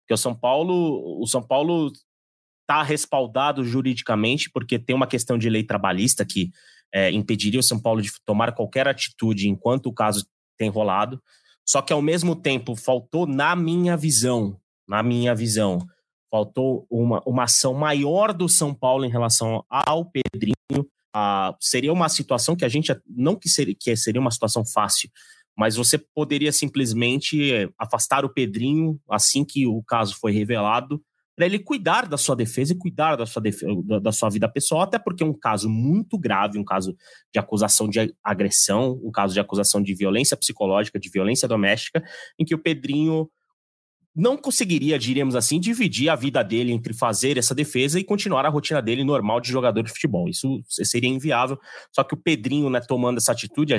Porque o São Paulo, o São Paulo está respaldado juridicamente, porque tem uma questão de lei trabalhista que é, impediria o São Paulo de tomar qualquer atitude enquanto o caso tem rolado. Só que ao mesmo tempo faltou, na minha visão, na minha visão, faltou uma, uma ação maior do São Paulo em relação ao Pedrinho. Ah, seria uma situação que a gente não que seria, que seria uma situação fácil, mas você poderia simplesmente é, afastar o Pedrinho assim que o caso foi revelado para ele cuidar da sua defesa e cuidar da sua, da sua vida pessoal, até porque é um caso muito grave, um caso de acusação de agressão, um caso de acusação de violência psicológica, de violência doméstica, em que o Pedrinho não conseguiria, diríamos assim, dividir a vida dele entre fazer essa defesa e continuar a rotina dele normal de jogador de futebol. Isso seria inviável. Só que o Pedrinho, né, tomando essa atitude, a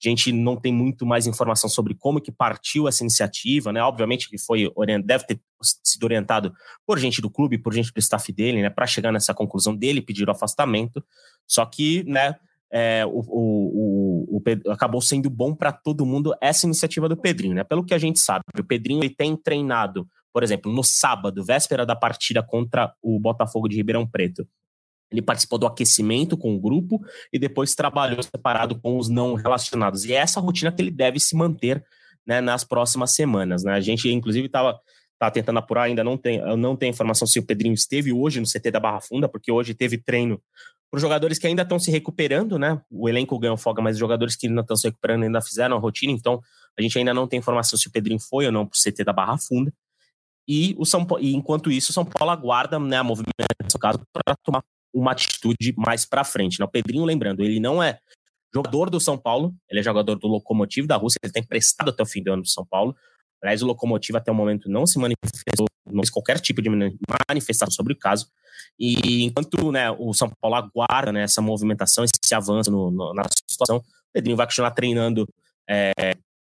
gente não tem muito mais informação sobre como que partiu essa iniciativa, né? Obviamente que foi deve ter sido orientado por gente do clube, por gente do staff dele, né, para chegar nessa conclusão dele pedir o afastamento. Só que, né, é, o, o, o, o, acabou sendo bom para todo mundo essa iniciativa do Pedrinho, né? Pelo que a gente sabe, o Pedrinho ele tem treinado, por exemplo, no sábado, véspera da partida contra o Botafogo de Ribeirão Preto. Ele participou do aquecimento com o grupo e depois trabalhou separado com os não relacionados. E é essa rotina que ele deve se manter né, nas próximas semanas. Né? A gente, inclusive, estava tá tentando apurar, ainda não tem, não tem informação se o Pedrinho esteve hoje no CT da Barra Funda, porque hoje teve treino para os jogadores que ainda estão se recuperando, né? O elenco ganhou folga, mas os jogadores que ainda estão se recuperando ainda fizeram a rotina, então a gente ainda não tem informação se o Pedrinho foi ou não para o CT da Barra Funda. E, o São Paulo, e enquanto isso, o São Paulo aguarda né, a movimentação caso para tomar uma atitude mais para frente. Né? O Pedrinho, lembrando, ele não é jogador do São Paulo, ele é jogador do Locomotivo da Rússia, ele tem emprestado até o fim do ano do São Paulo. Aliás, o Locomotivo até o momento não se manifestou, não fez qualquer tipo de manifestação sobre o caso. E enquanto né, o São Paulo aguarda né, essa movimentação, esse avanço no, no, na situação, o Pedrinho vai continuar treinando é,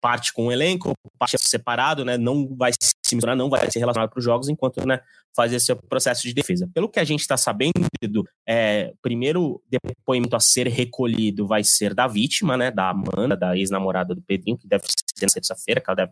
parte com o elenco, parte separado, né? Não vai se misturar, não vai ser relacionado para os jogos enquanto né, faz esse processo de defesa. Pelo que a gente está sabendo, é, primeiro depoimento a ser recolhido vai ser da vítima, né? Da Amanda, da ex-namorada do Pedrinho, que deve ser na terça-feira, que ela deve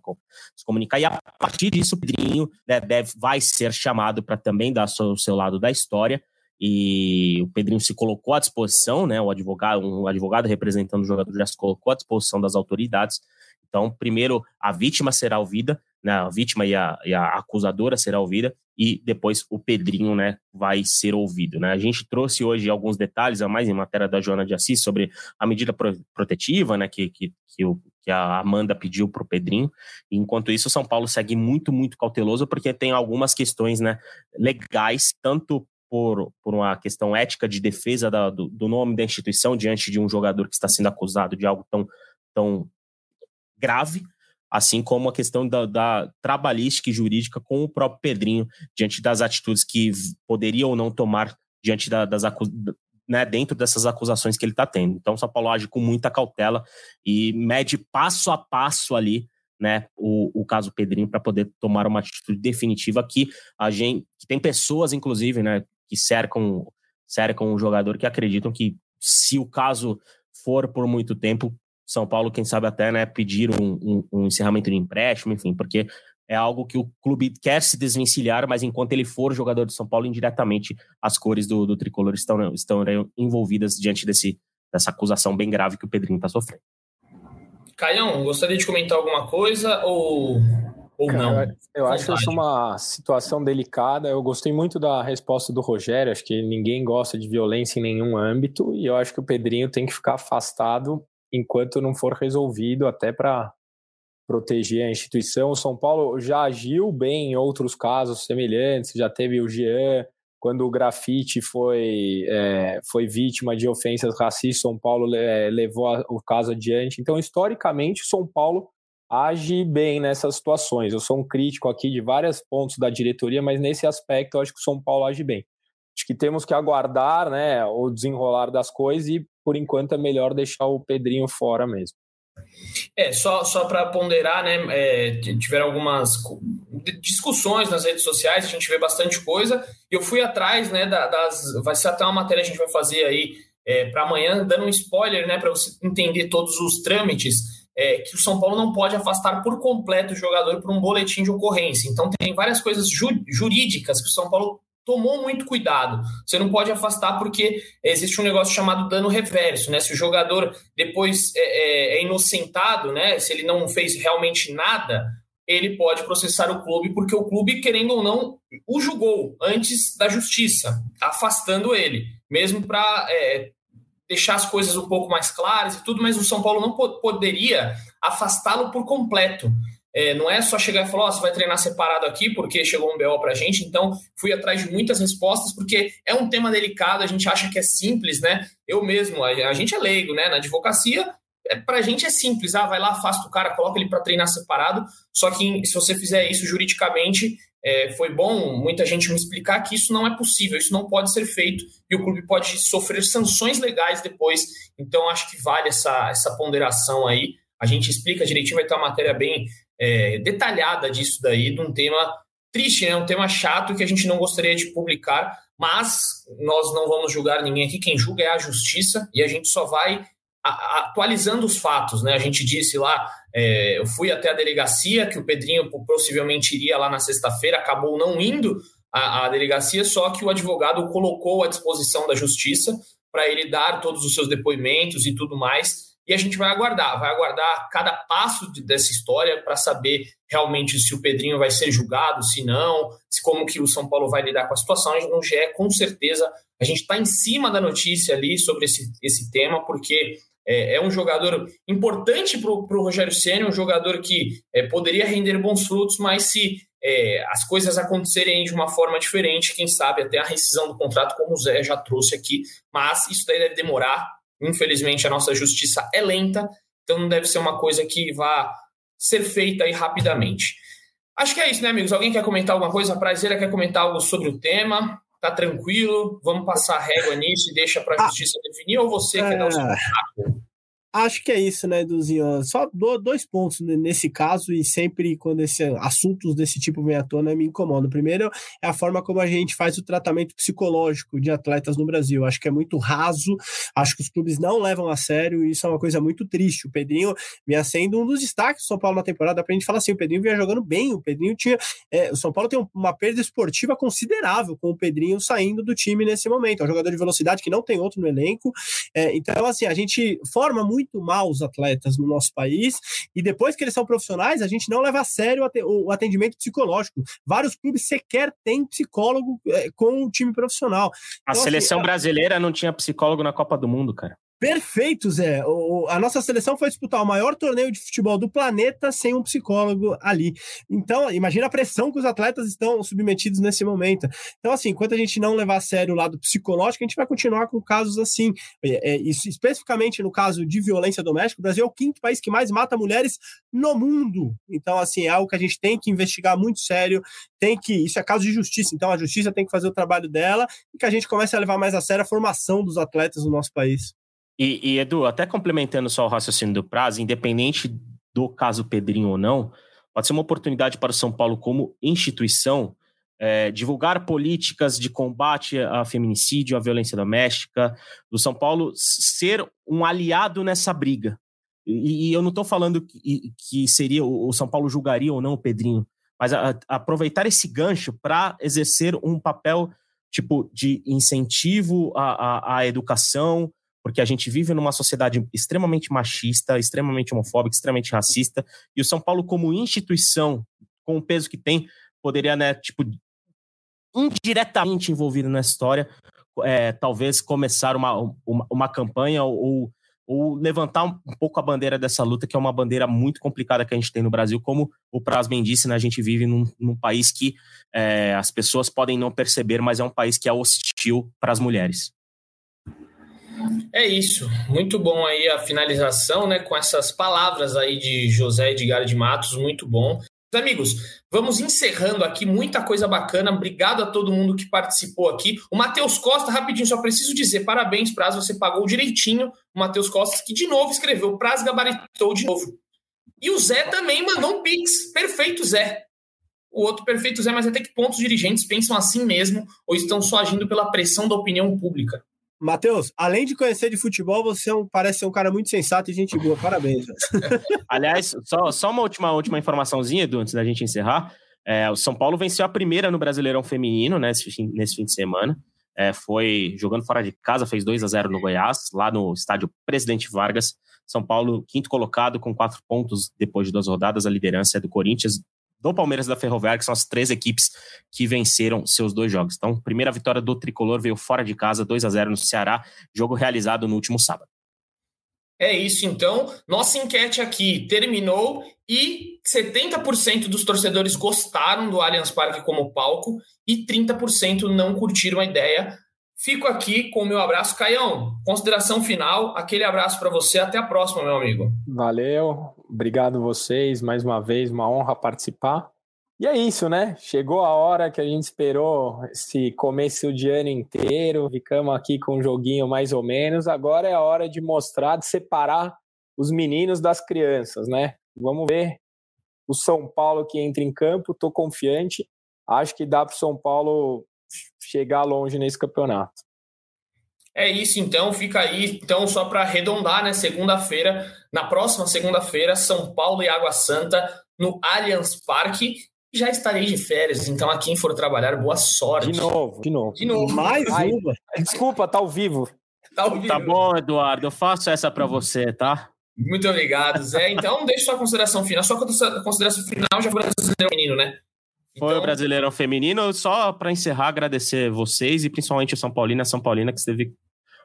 se comunicar. E a partir disso, o Pedrinho né, deve, vai ser chamado para também dar o seu lado da história e o Pedrinho se colocou à disposição, né? O advogado, um advogado representando o jogador já se colocou à disposição das autoridades então, primeiro, a vítima será ouvida, né, a vítima e a, e a acusadora será ouvida, e depois o Pedrinho né, vai ser ouvido. Né? A gente trouxe hoje alguns detalhes a mais em matéria da Joana de Assis sobre a medida protetiva né, que, que, que, o, que a Amanda pediu para o Pedrinho. Enquanto isso, o São Paulo segue muito, muito cauteloso, porque tem algumas questões né, legais, tanto por, por uma questão ética de defesa da, do, do nome da instituição diante de um jogador que está sendo acusado de algo tão, tão grave, assim como a questão da, da, trabalhística e jurídica com o próprio Pedrinho, diante das atitudes que poderia ou não tomar diante da, das né, dentro dessas acusações que ele está tendo. Então, o São Paulo age com muita cautela e mede passo a passo ali né, o, o caso Pedrinho para poder tomar uma atitude definitiva que a gente que tem pessoas, inclusive, né, que cercam cercam o jogador que acreditam que se o caso for por muito tempo, são Paulo, quem sabe até, né, pedir um, um, um encerramento de empréstimo, enfim, porque é algo que o clube quer se desvencilhar, mas enquanto ele for jogador de São Paulo, indiretamente as cores do, do tricolor estão, estão envolvidas diante desse, dessa acusação bem grave que o Pedrinho está sofrendo. Caião, gostaria de comentar alguma coisa ou, ou Cara, não? Eu acho que isso é uma situação delicada. Eu gostei muito da resposta do Rogério. Acho que ninguém gosta de violência em nenhum âmbito. E eu acho que o Pedrinho tem que ficar afastado enquanto não for resolvido, até para proteger a instituição. O São Paulo já agiu bem em outros casos semelhantes, já teve o Jean, quando o grafite foi, é, foi vítima de ofensas racistas, São Paulo é, levou a, o caso adiante. Então, historicamente, o São Paulo age bem nessas situações. Eu sou um crítico aqui de vários pontos da diretoria, mas nesse aspecto eu acho que o São Paulo age bem. Acho que temos que aguardar né, o desenrolar das coisas e por enquanto é melhor deixar o Pedrinho fora mesmo. É, só, só para ponderar, né? É, tiveram algumas discussões nas redes sociais, a gente vê bastante coisa. Eu fui atrás, né, das. Vai ser até uma matéria que a gente vai fazer aí é, para amanhã, dando um spoiler, né, para você entender todos os trâmites. É, que o São Paulo não pode afastar por completo o jogador por um boletim de ocorrência. Então, tem várias coisas ju jurídicas que o São Paulo tomou muito cuidado. Você não pode afastar porque existe um negócio chamado dano reverso, né? Se o jogador depois é, é, é inocentado, né? Se ele não fez realmente nada, ele pode processar o clube porque o clube, querendo ou não, o julgou antes da justiça, afastando ele, mesmo para é, deixar as coisas um pouco mais claras e tudo, mas o São Paulo não poderia afastá-lo por completo. É, não é só chegar e falar, oh, você vai treinar separado aqui porque chegou um BO pra gente. Então, fui atrás de muitas respostas, porque é um tema delicado, a gente acha que é simples, né? Eu mesmo, a, gente é leigo, né? Na advocacia, é, pra gente é simples. Ah, vai lá, afasta o cara, coloca ele para treinar separado. Só que se você fizer isso juridicamente, é, foi bom muita gente me explicar que isso não é possível, isso não pode ser feito e o clube pode sofrer sanções legais depois. Então, acho que vale essa, essa ponderação aí. A gente explica direitinho, vai ter uma matéria bem é, detalhada disso daí, de um tema triste, né? um tema chato que a gente não gostaria de publicar, mas nós não vamos julgar ninguém aqui, quem julga é a justiça e a gente só vai atualizando os fatos, né? A gente disse lá, é, eu fui até a delegacia que o Pedrinho possivelmente iria lá na sexta-feira, acabou não indo, à, à delegacia, só que o advogado colocou à disposição da justiça para ele dar todos os seus depoimentos e tudo mais. E a gente vai aguardar, vai aguardar cada passo de, dessa história para saber realmente se o Pedrinho vai ser julgado, se não, se como que o São Paulo vai lidar com a situação. No GE, com certeza, a gente está em cima da notícia ali sobre esse, esse tema, porque é, é um jogador importante para o Rogério Senna, um jogador que é, poderia render bons frutos, mas se é, as coisas acontecerem de uma forma diferente, quem sabe até a rescisão do contrato, como o Zé já trouxe aqui, mas isso daí deve demorar, Infelizmente, a nossa justiça é lenta, então não deve ser uma coisa que vá ser feita aí rapidamente. Acho que é isso, né, amigos? Alguém quer comentar alguma coisa? A Prazeira quer comentar algo sobre o tema? Tá tranquilo? Vamos passar a régua nisso e deixa para a ah, justiça definir? Ou você é... quer dar o seu Acho que é isso, né, Duzinho? Só dois pontos nesse caso, e sempre quando esse, assuntos desse tipo vem à tona, me incomodam. Primeiro é a forma como a gente faz o tratamento psicológico de atletas no Brasil. Acho que é muito raso, acho que os clubes não levam a sério, e isso é uma coisa muito triste. O Pedrinho vinha sendo um dos destaques do São Paulo na temporada, pra gente falar assim: o Pedrinho vinha jogando bem, o Pedrinho tinha. É, o São Paulo tem uma perda esportiva considerável com o Pedrinho saindo do time nesse momento. É um jogador de velocidade que não tem outro no elenco. É, então, assim, a gente forma muito muito mal os atletas no nosso país e depois que eles são profissionais, a gente não leva a sério o atendimento psicológico. Vários clubes sequer têm psicólogo é, com o time profissional. A então, seleção assim, brasileira não tinha psicólogo na Copa do Mundo, cara. Perfeito, Zé. O, a nossa seleção foi disputar o maior torneio de futebol do planeta sem um psicólogo ali. Então, imagina a pressão que os atletas estão submetidos nesse momento. Então, assim, enquanto a gente não levar a sério o lado psicológico, a gente vai continuar com casos assim. É, é, isso, especificamente no caso de violência doméstica, o Brasil é o quinto país que mais mata mulheres no mundo. Então, assim, é algo que a gente tem que investigar muito sério. Tem que. Isso é caso de justiça. Então, a justiça tem que fazer o trabalho dela e que a gente comece a levar mais a sério a formação dos atletas no nosso país. E, e, Edu, até complementando só o raciocínio do prazo, independente do caso Pedrinho ou não, pode ser uma oportunidade para o São Paulo, como instituição, é, divulgar políticas de combate a feminicídio, à violência doméstica, do São Paulo ser um aliado nessa briga. E, e eu não estou falando que, que, seria o São Paulo julgaria ou não o Pedrinho, mas a, a aproveitar esse gancho para exercer um papel tipo de incentivo à, à, à educação, porque a gente vive numa sociedade extremamente machista, extremamente homofóbica, extremamente racista, e o São Paulo, como instituição, com o peso que tem, poderia, né, tipo, indiretamente envolvido nessa história, é, talvez começar uma, uma, uma campanha ou, ou levantar um, pouco a bandeira dessa luta, que é uma bandeira muito complicada que a gente tem no Brasil. Como o Prasmen disse, né, a gente vive num, num país que é, as pessoas podem não perceber, mas é um país que é hostil para as mulheres. É isso, muito bom aí a finalização, né, com essas palavras aí de José Edgar de Matos, muito bom. Amigos, vamos encerrando aqui, muita coisa bacana. Obrigado a todo mundo que participou aqui. O Matheus Costa, rapidinho, só preciso dizer parabéns, Praz, você pagou direitinho. O Matheus Costa, que de novo escreveu, Praz gabaritou de novo. E o Zé também mandou um pix. Perfeito, Zé. O outro perfeito Zé, mas até que pontos dirigentes pensam assim mesmo ou estão só agindo pela pressão da opinião pública? Matheus, além de conhecer de futebol, você é um, parece ser um cara muito sensato e gente boa. Parabéns. Aliás, só, só uma última, última informaçãozinha, Edu, antes da gente encerrar. É, o São Paulo venceu a primeira no Brasileirão Feminino né, nesse, fim, nesse fim de semana. É, foi jogando fora de casa, fez 2 a 0 no Goiás, lá no estádio Presidente Vargas. São Paulo, quinto colocado, com quatro pontos depois de duas rodadas. A liderança é do Corinthians, do Palmeiras e da Ferroviária, que são as três equipes que venceram seus dois jogos. Então, primeira vitória do Tricolor veio fora de casa, 2 a 0 no Ceará, jogo realizado no último sábado. É isso, então. Nossa enquete aqui terminou e 70% dos torcedores gostaram do Allianz Parque como palco e 30% não curtiram a ideia. Fico aqui com o meu abraço. Caião, consideração final, aquele abraço para você. Até a próxima, meu amigo. Valeu, obrigado vocês mais uma vez, uma honra participar. E é isso, né? Chegou a hora que a gente esperou esse começo de ano inteiro, ficamos aqui com um joguinho mais ou menos. Agora é a hora de mostrar, de separar os meninos das crianças, né? Vamos ver o São Paulo que entra em campo, tô confiante. Acho que dá para o São Paulo chegar longe nesse campeonato. É isso, então, fica aí. Então, só para arredondar, né? Segunda-feira, na próxima segunda-feira, São Paulo e Água Santa no Allianz Parque. já estarei de férias, então a quem for trabalhar, boa sorte. De novo, de novo. De novo. Mais Ai, uma. Desculpa, tá ao vivo. Tá, ouvindo? Tá bom, Eduardo, eu faço essa para você, tá? Muito obrigado, Zé. Então, deixa sua consideração final. Sua consideração final já foi brasileiro menino, né? Foi Então, o Brasileirão Feminino. Só para encerrar, agradecer vocês e principalmente o São Paulino e a São Paulina que esteve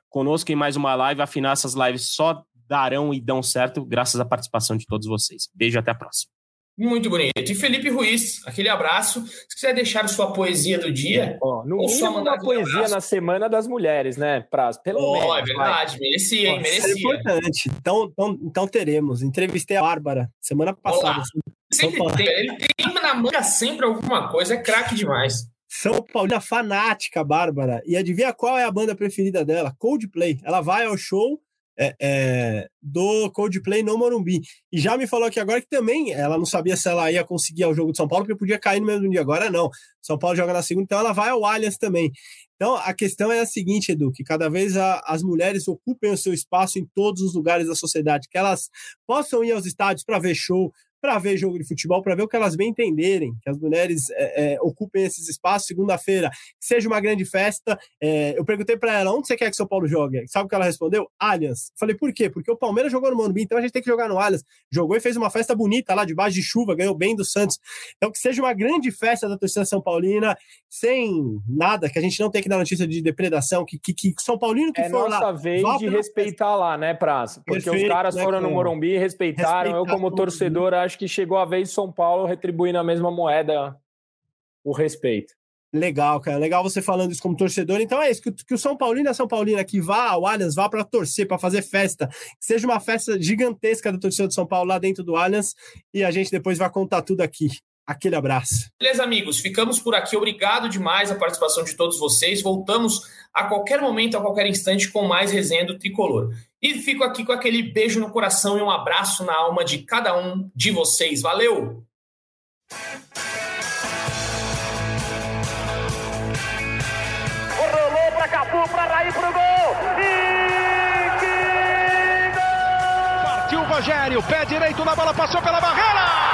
conosco em mais uma live. Afinal, essas lives só darão e dão certo graças à participação de todos vocês. Beijo e até a próxima. Muito bonito. E Felipe Ruiz, aquele abraço. Se quiser deixar sua poesia do dia, Ó, no Ou só mandar uma poesia abraço. na Semana das Mulheres, né, Praz? Pelo oh, menos. é vai. verdade, merecia, hein? Isso é Merecia. importante. Então, então, então teremos. Entrevistei a Bárbara semana passada. Olá. Sempre Opa. tem. Ele tem na manga sempre alguma coisa, é craque demais. São Paulina fanática, Bárbara. E adivinha qual é a banda preferida dela? Coldplay. Ela vai ao show é, é, do Coldplay no Morumbi. E já me falou aqui agora que também ela não sabia se ela ia conseguir o jogo de São Paulo, porque podia cair no mesmo dia. Agora não. São Paulo joga na segunda, então ela vai ao Allianz também. Então a questão é a seguinte, Edu, que cada vez a- as mulheres ocupem o seu espaço em todos os lugares da sociedade, que elas possam ir aos estádios para ver show, para ver jogo de futebol, para ver o que elas bem entenderem, que as mulheres é, é, ocupem esses espaços. Segunda-feira, seja uma grande festa. É, eu perguntei para ela onde você quer que São Paulo jogue. Sabe o que ela respondeu? Allianz. Falei, por quê? Porque o Palmeiras jogou no Morumbi, então a gente tem que jogar no Allianz. Jogou e fez uma festa bonita lá debaixo de chuva, ganhou bem do Santos. Então que seja uma grande festa da torcida São Paulina, sem nada, que a gente não tem que dar notícia de depredação, que, que, que São Paulino que É for nossa lá. vez vá de pra respeitar lá, né, Praz? Porque os Perfeito, caras né, foram no? Morumbi e respeitaram. Eu, como torcedor, acho que chegou a vez de São Paulo retribuir na mesma moeda o respeito. Legal, cara. Legal você falando isso como torcedor. Então é isso, que, o- que o São Paulino e a São Paulina que vá ao Allianz, vá para torcer, para fazer festa, que seja uma festa gigantesca da torcida de São Paulo lá dentro do Allianz e a gente depois vai contar tudo aqui. Aquele abraço. Beleza, amigos? Ficamos por aqui. Obrigado demais a participação de todos vocês. Voltamos a qualquer momento, a qualquer instante, com mais resenha do Tricolor. E fico aqui com aquele beijo no coração e um abraço na alma de cada um de vocês. Valeu! Rolou pra Cafu, pra Raí, pro gol. E que gol! Partiu o Rogério, pé direito na bola, passou pela barreira!